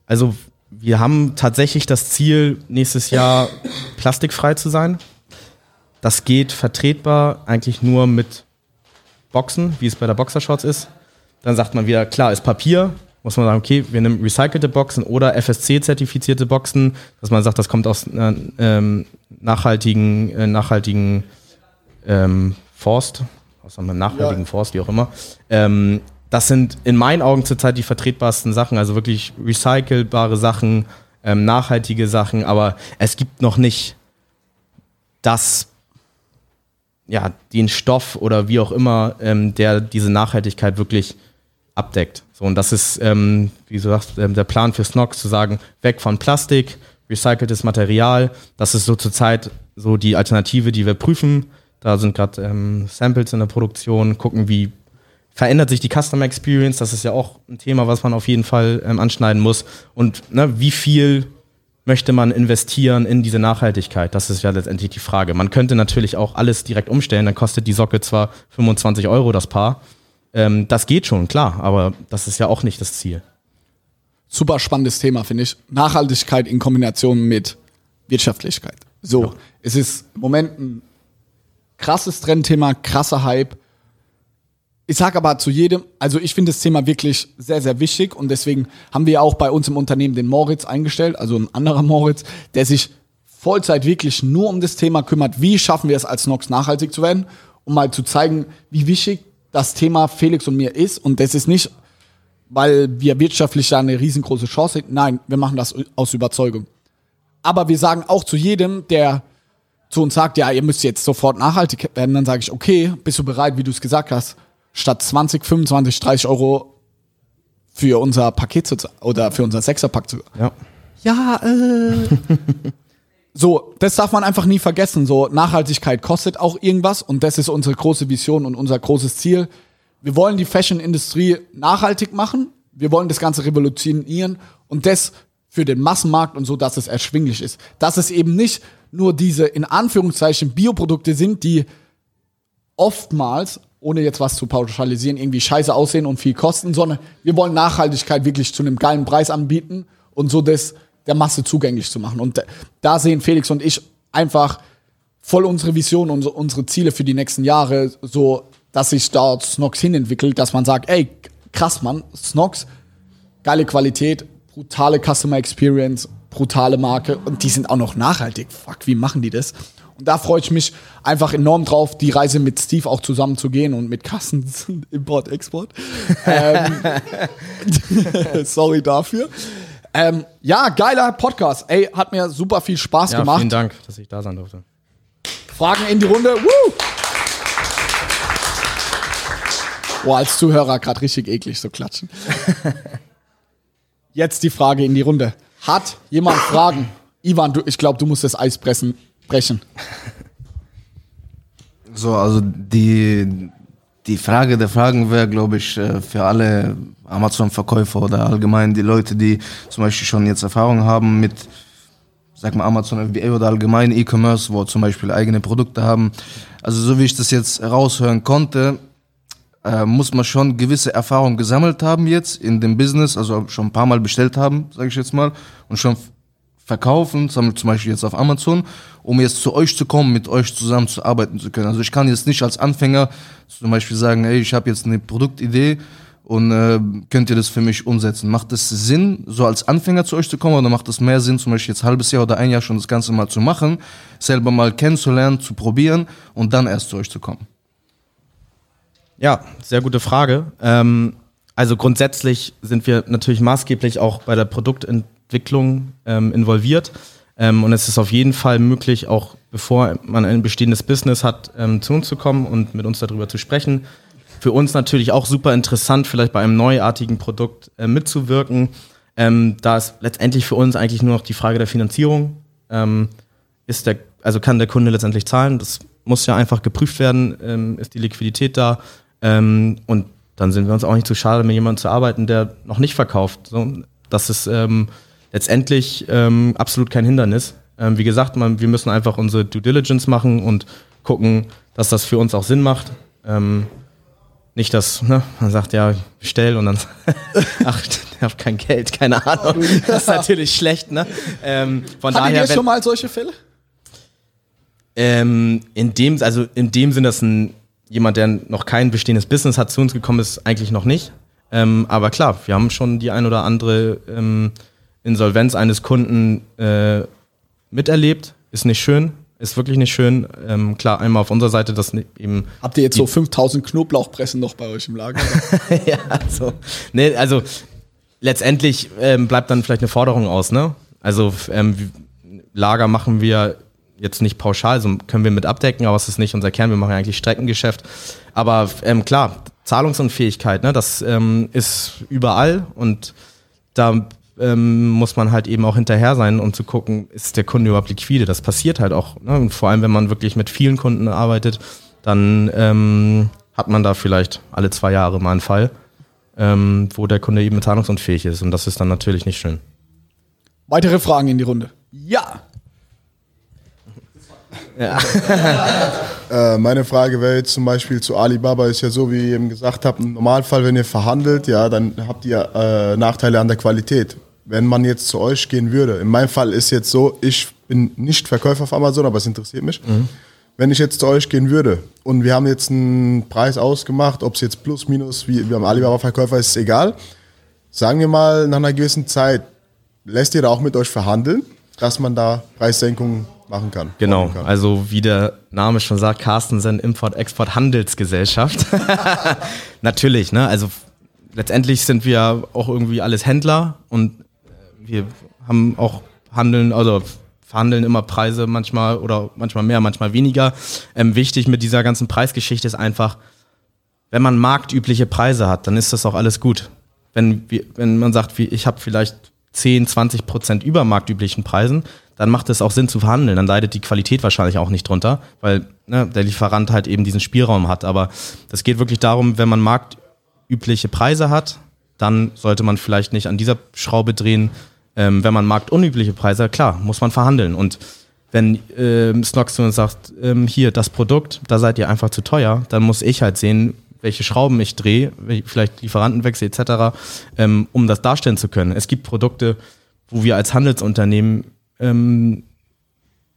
Also wir haben tatsächlich das Ziel, nächstes Jahr plastikfrei zu sein. Das geht vertretbar eigentlich nur mit Boxen, wie es bei der Boxershorts ist. Dann sagt man wieder, klar, ist Papier. Muss man sagen, okay, wir nehmen recycelte Boxen oder FSC-zertifizierte Boxen, dass man sagt, das kommt aus äh, ähm, nachhaltigen, äh, nachhaltigen ähm, Forst, aus einem nachhaltigen Ja. Forst, wie auch immer. Ähm, das sind in meinen Augen zurzeit die vertretbarsten Sachen, also wirklich recycelbare Sachen, ähm, nachhaltige Sachen, aber es gibt noch nicht das, ja, den Stoff oder wie auch immer, ähm, der diese Nachhaltigkeit wirklich abdeckt. So, und das ist, ähm, wie du sagst, ähm, der Plan für Snox, zu sagen, weg von Plastik, recyceltes Material. Das ist so zurzeit so die Alternative, die wir prüfen. Da sind gerade ähm, Samples in der Produktion, gucken, wie verändert sich die Customer Experience. Das ist ja auch ein Thema, was man auf jeden Fall ähm, anschneiden muss. Und ne, wie viel möchte man investieren in diese Nachhaltigkeit? Das ist ja letztendlich die Frage. Man könnte natürlich auch alles direkt umstellen, dann kostet die Socke zwar 25 Euro das Paar. Ähm, das geht schon, klar, aber das ist ja auch nicht das Ziel. Super spannendes Thema, finde ich. Nachhaltigkeit in Kombination mit Wirtschaftlichkeit. So, es ist im Moment ein krasses Trendthema, krasser Hype. Ich sage aber zu jedem, also ich finde das Thema wirklich sehr, sehr wichtig und deswegen haben wir ja auch bei uns im Unternehmen den Moritz eingestellt, also ein anderer Moritz, der sich Vollzeit wirklich nur um das Thema kümmert, wie schaffen wir es als Nox nachhaltig zu werden, um mal zu zeigen, wie wichtig das Thema Felix und mir ist und das ist nicht, weil wir wirtschaftlich da eine riesengroße Chance sehen, nein, wir machen das aus Überzeugung. Aber wir sagen auch zu jedem, der zu uns sagt, ja, ihr müsst jetzt sofort nachhaltig werden, dann sage ich, okay, bist du bereit, wie du es gesagt hast, statt 20, 25, 30 Euro für unser Paket zu zahlen oder für unser Sechserpack zu Ja. Ja, äh. [LAUGHS] so, das darf man einfach nie vergessen. So, Nachhaltigkeit kostet auch irgendwas und das ist unsere große Vision und unser großes Ziel. Wir wollen die Fashion-Industrie nachhaltig machen. Wir wollen das Ganze revolutionieren und das für den Massenmarkt und so, dass es erschwinglich ist. Dass es eben nicht nur diese, in Anführungszeichen, Bioprodukte sind, die oftmals, ohne jetzt was zu pauschalisieren, irgendwie scheiße aussehen und viel kosten, sondern wir wollen Nachhaltigkeit wirklich zu einem geilen Preis anbieten und so das der Masse zugänglich zu machen. Und da sehen Felix und ich einfach voll unsere Vision so unsere Ziele für die nächsten Jahre, so dass sich dort Snox hinentwickelt, dass man sagt, ey, krass, Mann, Snox, geile Qualität, brutale Customer Experience, brutale Marke und die sind auch noch nachhaltig. Fuck, wie machen die das? Und da freue ich mich einfach enorm drauf, die Reise mit Steve auch zusammen zu gehen und mit Kassen, [LAUGHS] Import, Export. [LAUGHS] ähm, [LAUGHS] sorry dafür. Ähm, ja, geiler Podcast. Ey, hat mir super viel Spaß ja gemacht. vielen Dank, dass ich da sein durfte. Fragen in die Runde. Woo! Boah, als Zuhörer gerade richtig eklig so klatschen. [LAUGHS] Jetzt die Frage in die Runde. Hat jemand Fragen? Ivan, du, ich glaube, du musst das Eis pressen, brechen. So, also die, die Frage der Fragen wäre, glaube ich, äh, für alle Amazon-Verkäufer oder allgemein die Leute, die zum Beispiel schon jetzt Erfahrung haben mit, sag mal, Amazon FBA oder allgemein E-Commerce, wo zum Beispiel eigene Produkte haben. Also so wie ich das jetzt raushören konnte, äh, muss man schon gewisse Erfahrung gesammelt haben jetzt in dem Business, also schon ein paar Mal bestellt haben, sage ich jetzt mal, und schon verkaufen, zum Beispiel jetzt auf Amazon, um jetzt zu euch zu kommen, mit euch zusammen zu arbeiten zu können. Also ich kann jetzt nicht als Anfänger zum Beispiel sagen, ey, ich habe jetzt eine Produktidee und äh, könnt ihr das für mich umsetzen? Macht es Sinn, so als Anfänger zu euch zu kommen oder macht es mehr Sinn, zum Beispiel jetzt halbes Jahr oder ein Jahr schon das Ganze mal zu machen, selber mal kennenzulernen, zu probieren und dann erst zu euch zu kommen? Ja, sehr gute Frage. Ähm, also grundsätzlich sind wir natürlich maßgeblich auch bei der Produktentwicklung ähm, involviert. Ähm, und es ist auf jeden Fall möglich, auch bevor man ein bestehendes Business hat, ähm, zu uns zu kommen und mit uns darüber zu sprechen. Für uns natürlich auch super interessant, vielleicht bei einem neuartigen Produkt äh, mitzuwirken. Ähm, da ist letztendlich für uns eigentlich nur noch die Frage der Finanzierung. Ähm, ist der, also kann der Kunde letztendlich zahlen? Das muss ja einfach geprüft werden. Ähm, ist die Liquidität da? Ähm, und dann sind wir uns auch nicht zu schade, mit jemandem zu arbeiten, der noch nicht verkauft. So, das ist letztendlich ähm, absolut kein Hindernis. Ähm, wie gesagt, man, wir müssen einfach unsere Due Diligence machen und gucken, dass das für uns auch Sinn macht. Ähm, nicht, dass ne, man sagt, ja, bestell und dann, [LAUGHS] ach, ich habe kein Geld, keine Ahnung. [LAUGHS] Das ist natürlich schlecht. Ne? Ähm, von Hattet daher, ihr schon mal solche Fälle? ähm, in dem, also in dem Sinne, dass ein jemand, der noch kein bestehendes Business hat, zu uns gekommen ist, eigentlich noch nicht. Ähm, aber klar, wir haben schon die ein oder andere ähm, Insolvenz eines Kunden äh, miterlebt. Ist nicht schön, ist wirklich nicht schön. Ähm, klar, einmal auf unserer Seite, dass eben Habt ihr jetzt so 5000 Knoblauchpressen noch bei euch im Lager? [LAUGHS] ja, so. Nee, also letztendlich ähm, bleibt dann vielleicht eine Forderung aus, ne? Also ähm, Lager machen wir jetzt nicht pauschal, so können wir mit abdecken, aber es ist nicht unser Kern, wir machen ja eigentlich Streckengeschäft. Aber ähm, klar, Zahlungsunfähigkeit, ne, das ähm, ist überall und da ähm, muss man halt eben auch hinterher sein, um zu gucken, ist der Kunde überhaupt liquide? Das passiert halt auch. Ne? Und vor allem, wenn man wirklich mit vielen Kunden arbeitet, dann ähm, hat man da vielleicht alle zwei Jahre mal einen Fall, ähm, wo der Kunde eben zahlungsunfähig ist. Und das ist dann natürlich nicht schön. Weitere Fragen in die Runde? Ja. [LAUGHS] Äh, meine Frage wäre jetzt zum Beispiel zu Alibaba, ist ja so, wie ihr eben gesagt habt, im Normalfall, wenn ihr verhandelt, ja, dann habt ihr äh, Nachteile an der Qualität. Wenn man jetzt zu euch gehen würde, in meinem Fall ist jetzt so, ich bin nicht Verkäufer auf Amazon, aber es interessiert mich. Wenn ich jetzt zu euch gehen würde und wir haben jetzt einen Preis ausgemacht, ob es jetzt plus, minus, wie beim Alibaba-Verkäufer ist, ist egal. Sagen wir mal, nach einer gewissen Zeit, lässt ihr da auch mit euch verhandeln, dass man da Preissenkungen machen kann? Genau, kann? also wie der Name schon sagt, Carstensen Import-Export-Handelsgesellschaft. [LAUGHS] Natürlich, ne? Also letztendlich sind wir auch irgendwie alles Händler und wir haben auch Handeln, also verhandeln immer Preise manchmal oder manchmal mehr, manchmal weniger. Ähm, wichtig mit dieser ganzen Preisgeschichte ist einfach, wenn man marktübliche Preise hat, dann ist das auch alles gut. Wenn, wenn man sagt, ich habe vielleicht 10, 20 Prozent über marktüblichen Preisen, dann macht es auch Sinn zu verhandeln. Dann leidet die Qualität wahrscheinlich auch nicht drunter, weil ne, der Lieferant halt eben diesen Spielraum hat. Aber das geht wirklich darum, wenn man marktübliche Preise hat, dann sollte man vielleicht nicht an dieser Schraube drehen. Ähm, wenn man marktunübliche Preise hat, klar, muss man verhandeln. Und wenn ähm, Snox zu uns sagt, ähm, hier, das Produkt, da seid ihr einfach zu teuer, dann muss ich halt sehen, welche Schrauben ich drehe, vielleicht Lieferantenwechsel etc., ähm, um das darstellen zu können. Es gibt Produkte, wo wir als Handelsunternehmen ähm,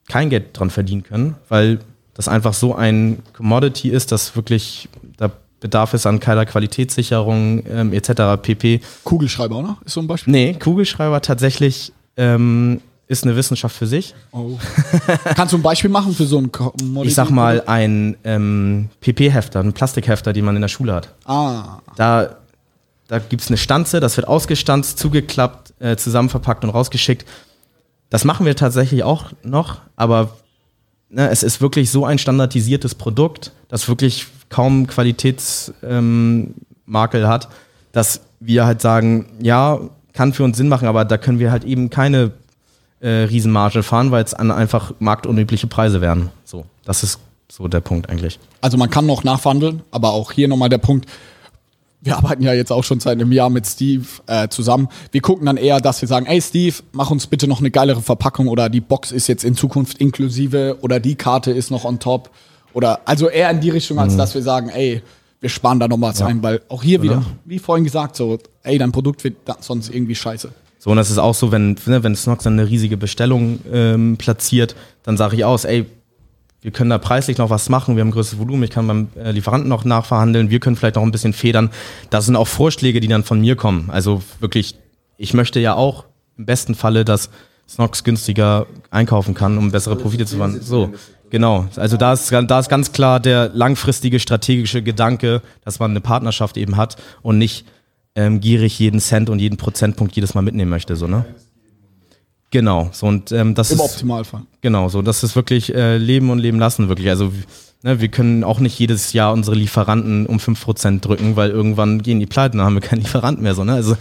kein Geld dran verdienen können, weil das einfach so ein Commodity ist, dass wirklich da bedarf es an keiner Qualitätssicherung ähm, etc. pp. Kugelschreiber, oder? Ist so ein Beispiel. Nee, Kugelschreiber tatsächlich ähm, ist eine Wissenschaft für sich. Oh. Kannst du ein Beispiel machen für so ein Commodity? Ich sag mal, ein ähm, PP-Hefter, ein Plastikhefter, den man in der Schule hat. Ah, Da, da gibt es eine Stanze, das wird ausgestanzt, zugeklappt, äh, zusammenverpackt und rausgeschickt. Das machen wir tatsächlich auch noch, aber ne, es ist wirklich so ein standardisiertes Produkt, das wirklich kaum Qualitätsmakel ähm, hat, dass wir halt sagen, ja, kann für uns Sinn machen, aber da können wir halt eben keine äh, Riesenmarge fahren, weil es an einfach marktunübliche Preise wären. So, das ist so der Punkt eigentlich. also man kann noch nachverhandeln, aber auch hier nochmal der Punkt, wir arbeiten ja jetzt auch schon seit einem Jahr mit Steve äh, zusammen. Wir gucken dann eher, dass wir sagen, ey Steve, mach uns bitte noch eine geilere Verpackung oder die Box ist jetzt in Zukunft inklusive oder die Karte ist noch on top. Oder also eher in die Richtung, als dass wir sagen, ey, wir sparen da noch was ein, weil auch hier wieder, Genau. wie vorhin gesagt, so, ey, dein Produkt wird sonst irgendwie scheiße. So, und das ist auch so, wenn, ne, wenn Snox dann eine riesige Bestellung ähm, platziert, dann sage ich aus, ey, wir können da preislich noch was machen, wir haben ein größeres Volumen, ich kann beim äh, Lieferanten noch nachverhandeln, wir können vielleicht noch ein bisschen federn. Das sind auch Vorschläge, die dann von mir kommen. Also wirklich, ich möchte ja auch im besten Falle, dass Snox günstiger einkaufen kann, um bessere Profite zu machen. So, genau. Also da ist, da ist ganz klar der langfristige strategische Gedanke, dass man eine Partnerschaft eben hat und nicht ähm, gierig jeden Cent und jeden Prozentpunkt jedes Mal mitnehmen möchte, so, ne? Genau, so und ähm, das Im ist Optimalfall. genau so, das ist wirklich äh, leben und leben lassen wirklich. Also ne, wir können auch nicht jedes Jahr unsere Lieferanten um 5% drücken, weil irgendwann gehen die pleite, dann haben wir keinen [LAUGHS] Lieferanten mehr so, ne? Also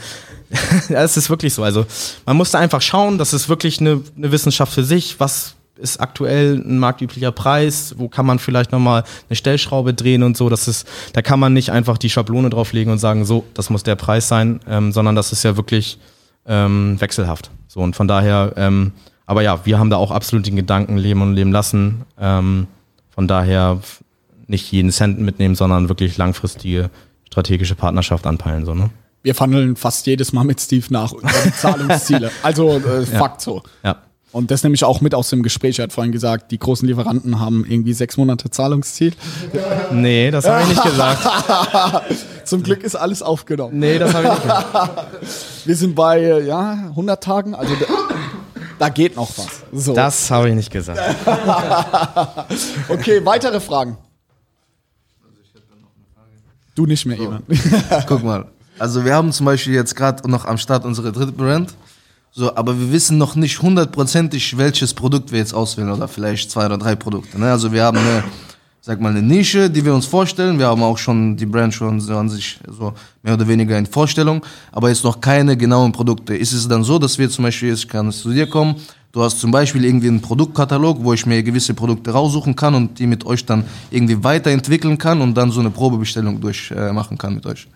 [LAUGHS] es ist wirklich so. Also man muss da einfach schauen, das ist wirklich eine, eine Wissenschaft für sich, was ist aktuell ein marktüblicher Preis, wo kann man vielleicht nochmal eine Stellschraube drehen und so. Das ist, da kann man nicht einfach die Schablone drauflegen und sagen, so, das muss der Preis sein, ähm, sondern das ist ja wirklich ähm, wechselhaft. So und von daher, ähm, aber ja, wir haben da auch absolut den Gedanken leben und leben lassen. Ähm, von daher nicht jeden Cent mitnehmen, sondern wirklich langfristige strategische Partnerschaft anpeilen. So, ne? Wir verhandeln fast jedes Mal mit Steve nach über die [LAUGHS] Zahlungsziele. Also äh, Fakt so. Ja. Und das nehme ich auch mit aus dem Gespräch. Er hat vorhin gesagt, die großen Lieferanten haben irgendwie sechs Monate Zahlungsziel. Nee, das habe ich nicht gesagt. [LAUGHS] Zum Glück ist alles aufgenommen. Nee, das habe ich nicht gesagt. [LAUGHS] Wir sind bei ja, 100 Tagen, also da, da geht noch was. So. Das habe ich nicht gesagt. [LAUGHS] Okay, weitere Fragen. Du nicht mehr, Ivan. Guck mal. Also wir haben zum Beispiel jetzt gerade noch am Start unsere dritte Brand. So, aber wir wissen noch nicht hundertprozentig, welches Produkt wir jetzt auswählen oder vielleicht zwei oder drei Produkte. Ne? Also wir haben eine, sag mal, eine Nische, die wir uns vorstellen. Wir haben auch schon die Brand schon so an sich so mehr oder weniger in Vorstellung, aber jetzt noch keine genauen Produkte. Ist es dann so, dass wir zum Beispiel, jetzt kann zu dir kommen, du hast zum Beispiel irgendwie einen Produktkatalog, wo ich mir gewisse Produkte raussuchen kann und die mit euch dann irgendwie weiterentwickeln kann und dann so eine Probebestellung durchmachen äh, kann mit euch?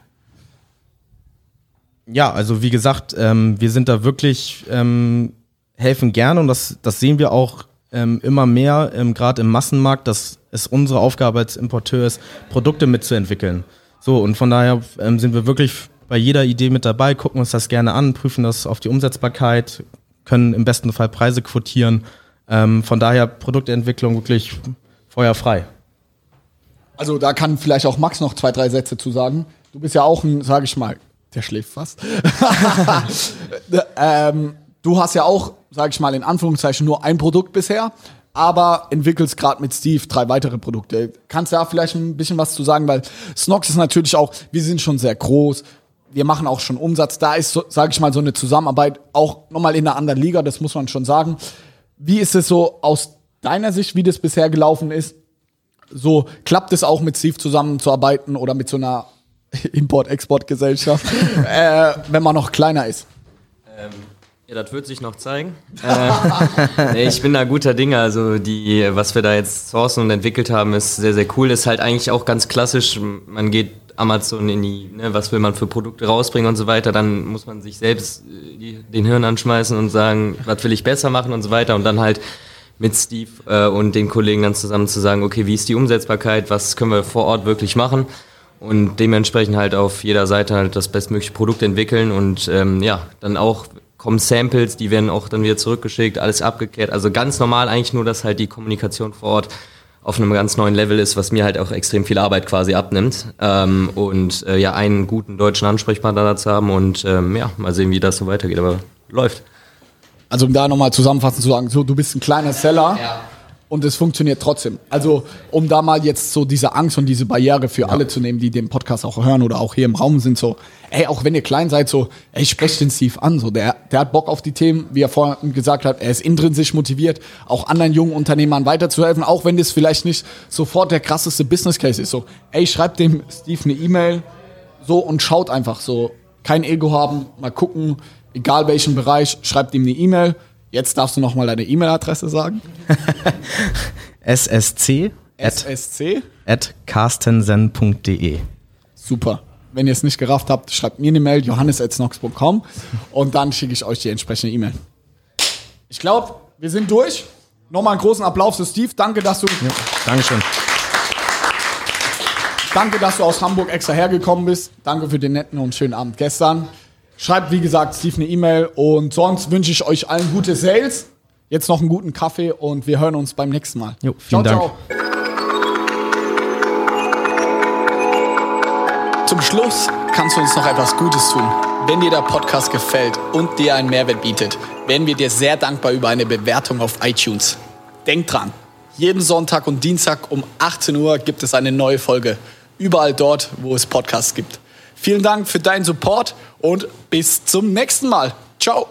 Ja, also wie gesagt, ähm, wir sind da wirklich, ähm, helfen gerne und das, das sehen wir auch ähm, immer mehr, ähm, gerade im Massenmarkt, dass es unsere Aufgabe als Importeur ist, Produkte mitzuentwickeln. So, und von daher ähm, sind wir wirklich bei jeder Idee mit dabei, gucken uns das gerne an, prüfen das auf die Umsetzbarkeit, können im besten Fall Preise quotieren. Ähm, von daher Produktentwicklung wirklich feuerfrei. Also da kann vielleicht auch Max noch zwei, drei Sätze zu sagen. Du bist ja auch ein, sag ich mal, der schläft fast. [LAUGHS] ähm, du hast ja auch, sag ich mal, in Anführungszeichen nur ein Produkt bisher, aber entwickelst gerade mit Steve drei weitere Produkte. Kannst du da vielleicht ein bisschen was zu sagen, weil Snox ist natürlich auch, wir sind schon sehr groß, wir machen auch schon Umsatz. Da ist, so, sage ich mal, so eine Zusammenarbeit auch nochmal in einer anderen Liga, das muss man schon sagen. Wie ist es so aus deiner Sicht, wie das bisher gelaufen ist? So klappt es auch mit Steve zusammenzuarbeiten oder mit so einer [LAUGHS] Import-Export-Gesellschaft, äh, wenn man noch kleiner ist. Ja, das wird sich noch zeigen. äh, [LAUGHS] ich bin da guter Dinge. Also die, was wir da jetzt sourcen und entwickelt haben, ist sehr, sehr cool. Ist halt eigentlich auch ganz klassisch. Man geht Amazon in die, ne, was will man für Produkte rausbringen und so weiter. Dann muss man sich selbst äh, die, den Hirn anschmeißen und sagen, was will ich besser machen und so weiter. Und dann halt mit Steve äh, und den Kollegen dann zusammen zu sagen, okay, wie ist die Umsetzbarkeit, was können wir vor Ort wirklich machen und dementsprechend halt auf jeder Seite halt das bestmögliche Produkt entwickeln und ähm, ja, dann auch kommen Samples, die werden auch dann wieder zurückgeschickt, alles abgekehrt. Also ganz normal eigentlich nur, dass halt die Kommunikation vor Ort auf einem ganz neuen Level ist, was mir halt auch extrem viel Arbeit quasi abnimmt. Ähm, und äh, ja, einen guten deutschen Ansprechpartner dazu haben und ähm, ja, mal sehen, wie das so weitergeht. Aber läuft. Also um da nochmal zusammenfassend zu sagen, so du bist ein kleiner Seller und es funktioniert trotzdem. Also um da mal jetzt so diese Angst und diese Barriere für alle zu nehmen, die den Podcast auch hören oder auch hier im Raum sind, so, ey, auch wenn ihr klein seid, so, ey, sprecht den Steve an, so, der, der hat Bock auf die Themen, wie er vorhin gesagt hat, er ist intrinsisch motiviert, auch anderen jungen Unternehmern weiterzuhelfen, auch wenn das vielleicht nicht sofort der krasseste Business Case ist, so, ey, schreibt dem Steve eine E-Mail, so und schaut einfach so, kein Ego haben, mal gucken, egal welchen Bereich, schreibt ihm eine E-Mail. Jetzt darfst du noch mal deine E-Mail-Adresse sagen. [LAUGHS] ssc at, SSC. at carstensen.de. Super. Wenn ihr es nicht gerafft habt, schreibt mir eine Mail, johannes.snox.com und dann schicke ich euch die entsprechende E-Mail. Ich glaube, wir sind durch. Nochmal einen großen Applaus für Steve. Danke, dass du Dankeschön. Danke, dass du aus Hamburg extra hergekommen bist. Danke für den netten und schönen Abend gestern. Schreibt, wie gesagt, Steve eine E-Mail und sonst wünsche ich euch allen gute Sales. Jetzt noch einen guten Kaffee und wir hören uns beim nächsten Mal. Jo, vielen Dank. Zum Schluss kannst du uns noch etwas Gutes tun. Wenn dir der Podcast gefällt und dir einen Mehrwert bietet, wären wir dir sehr dankbar über eine Bewertung auf iTunes. Denk dran, jeden Sonntag und Dienstag um 18 Uhr gibt es eine neue Folge. Überall dort, wo es Podcasts gibt. Vielen Dank für deinen Support und bis zum nächsten Mal. Ciao.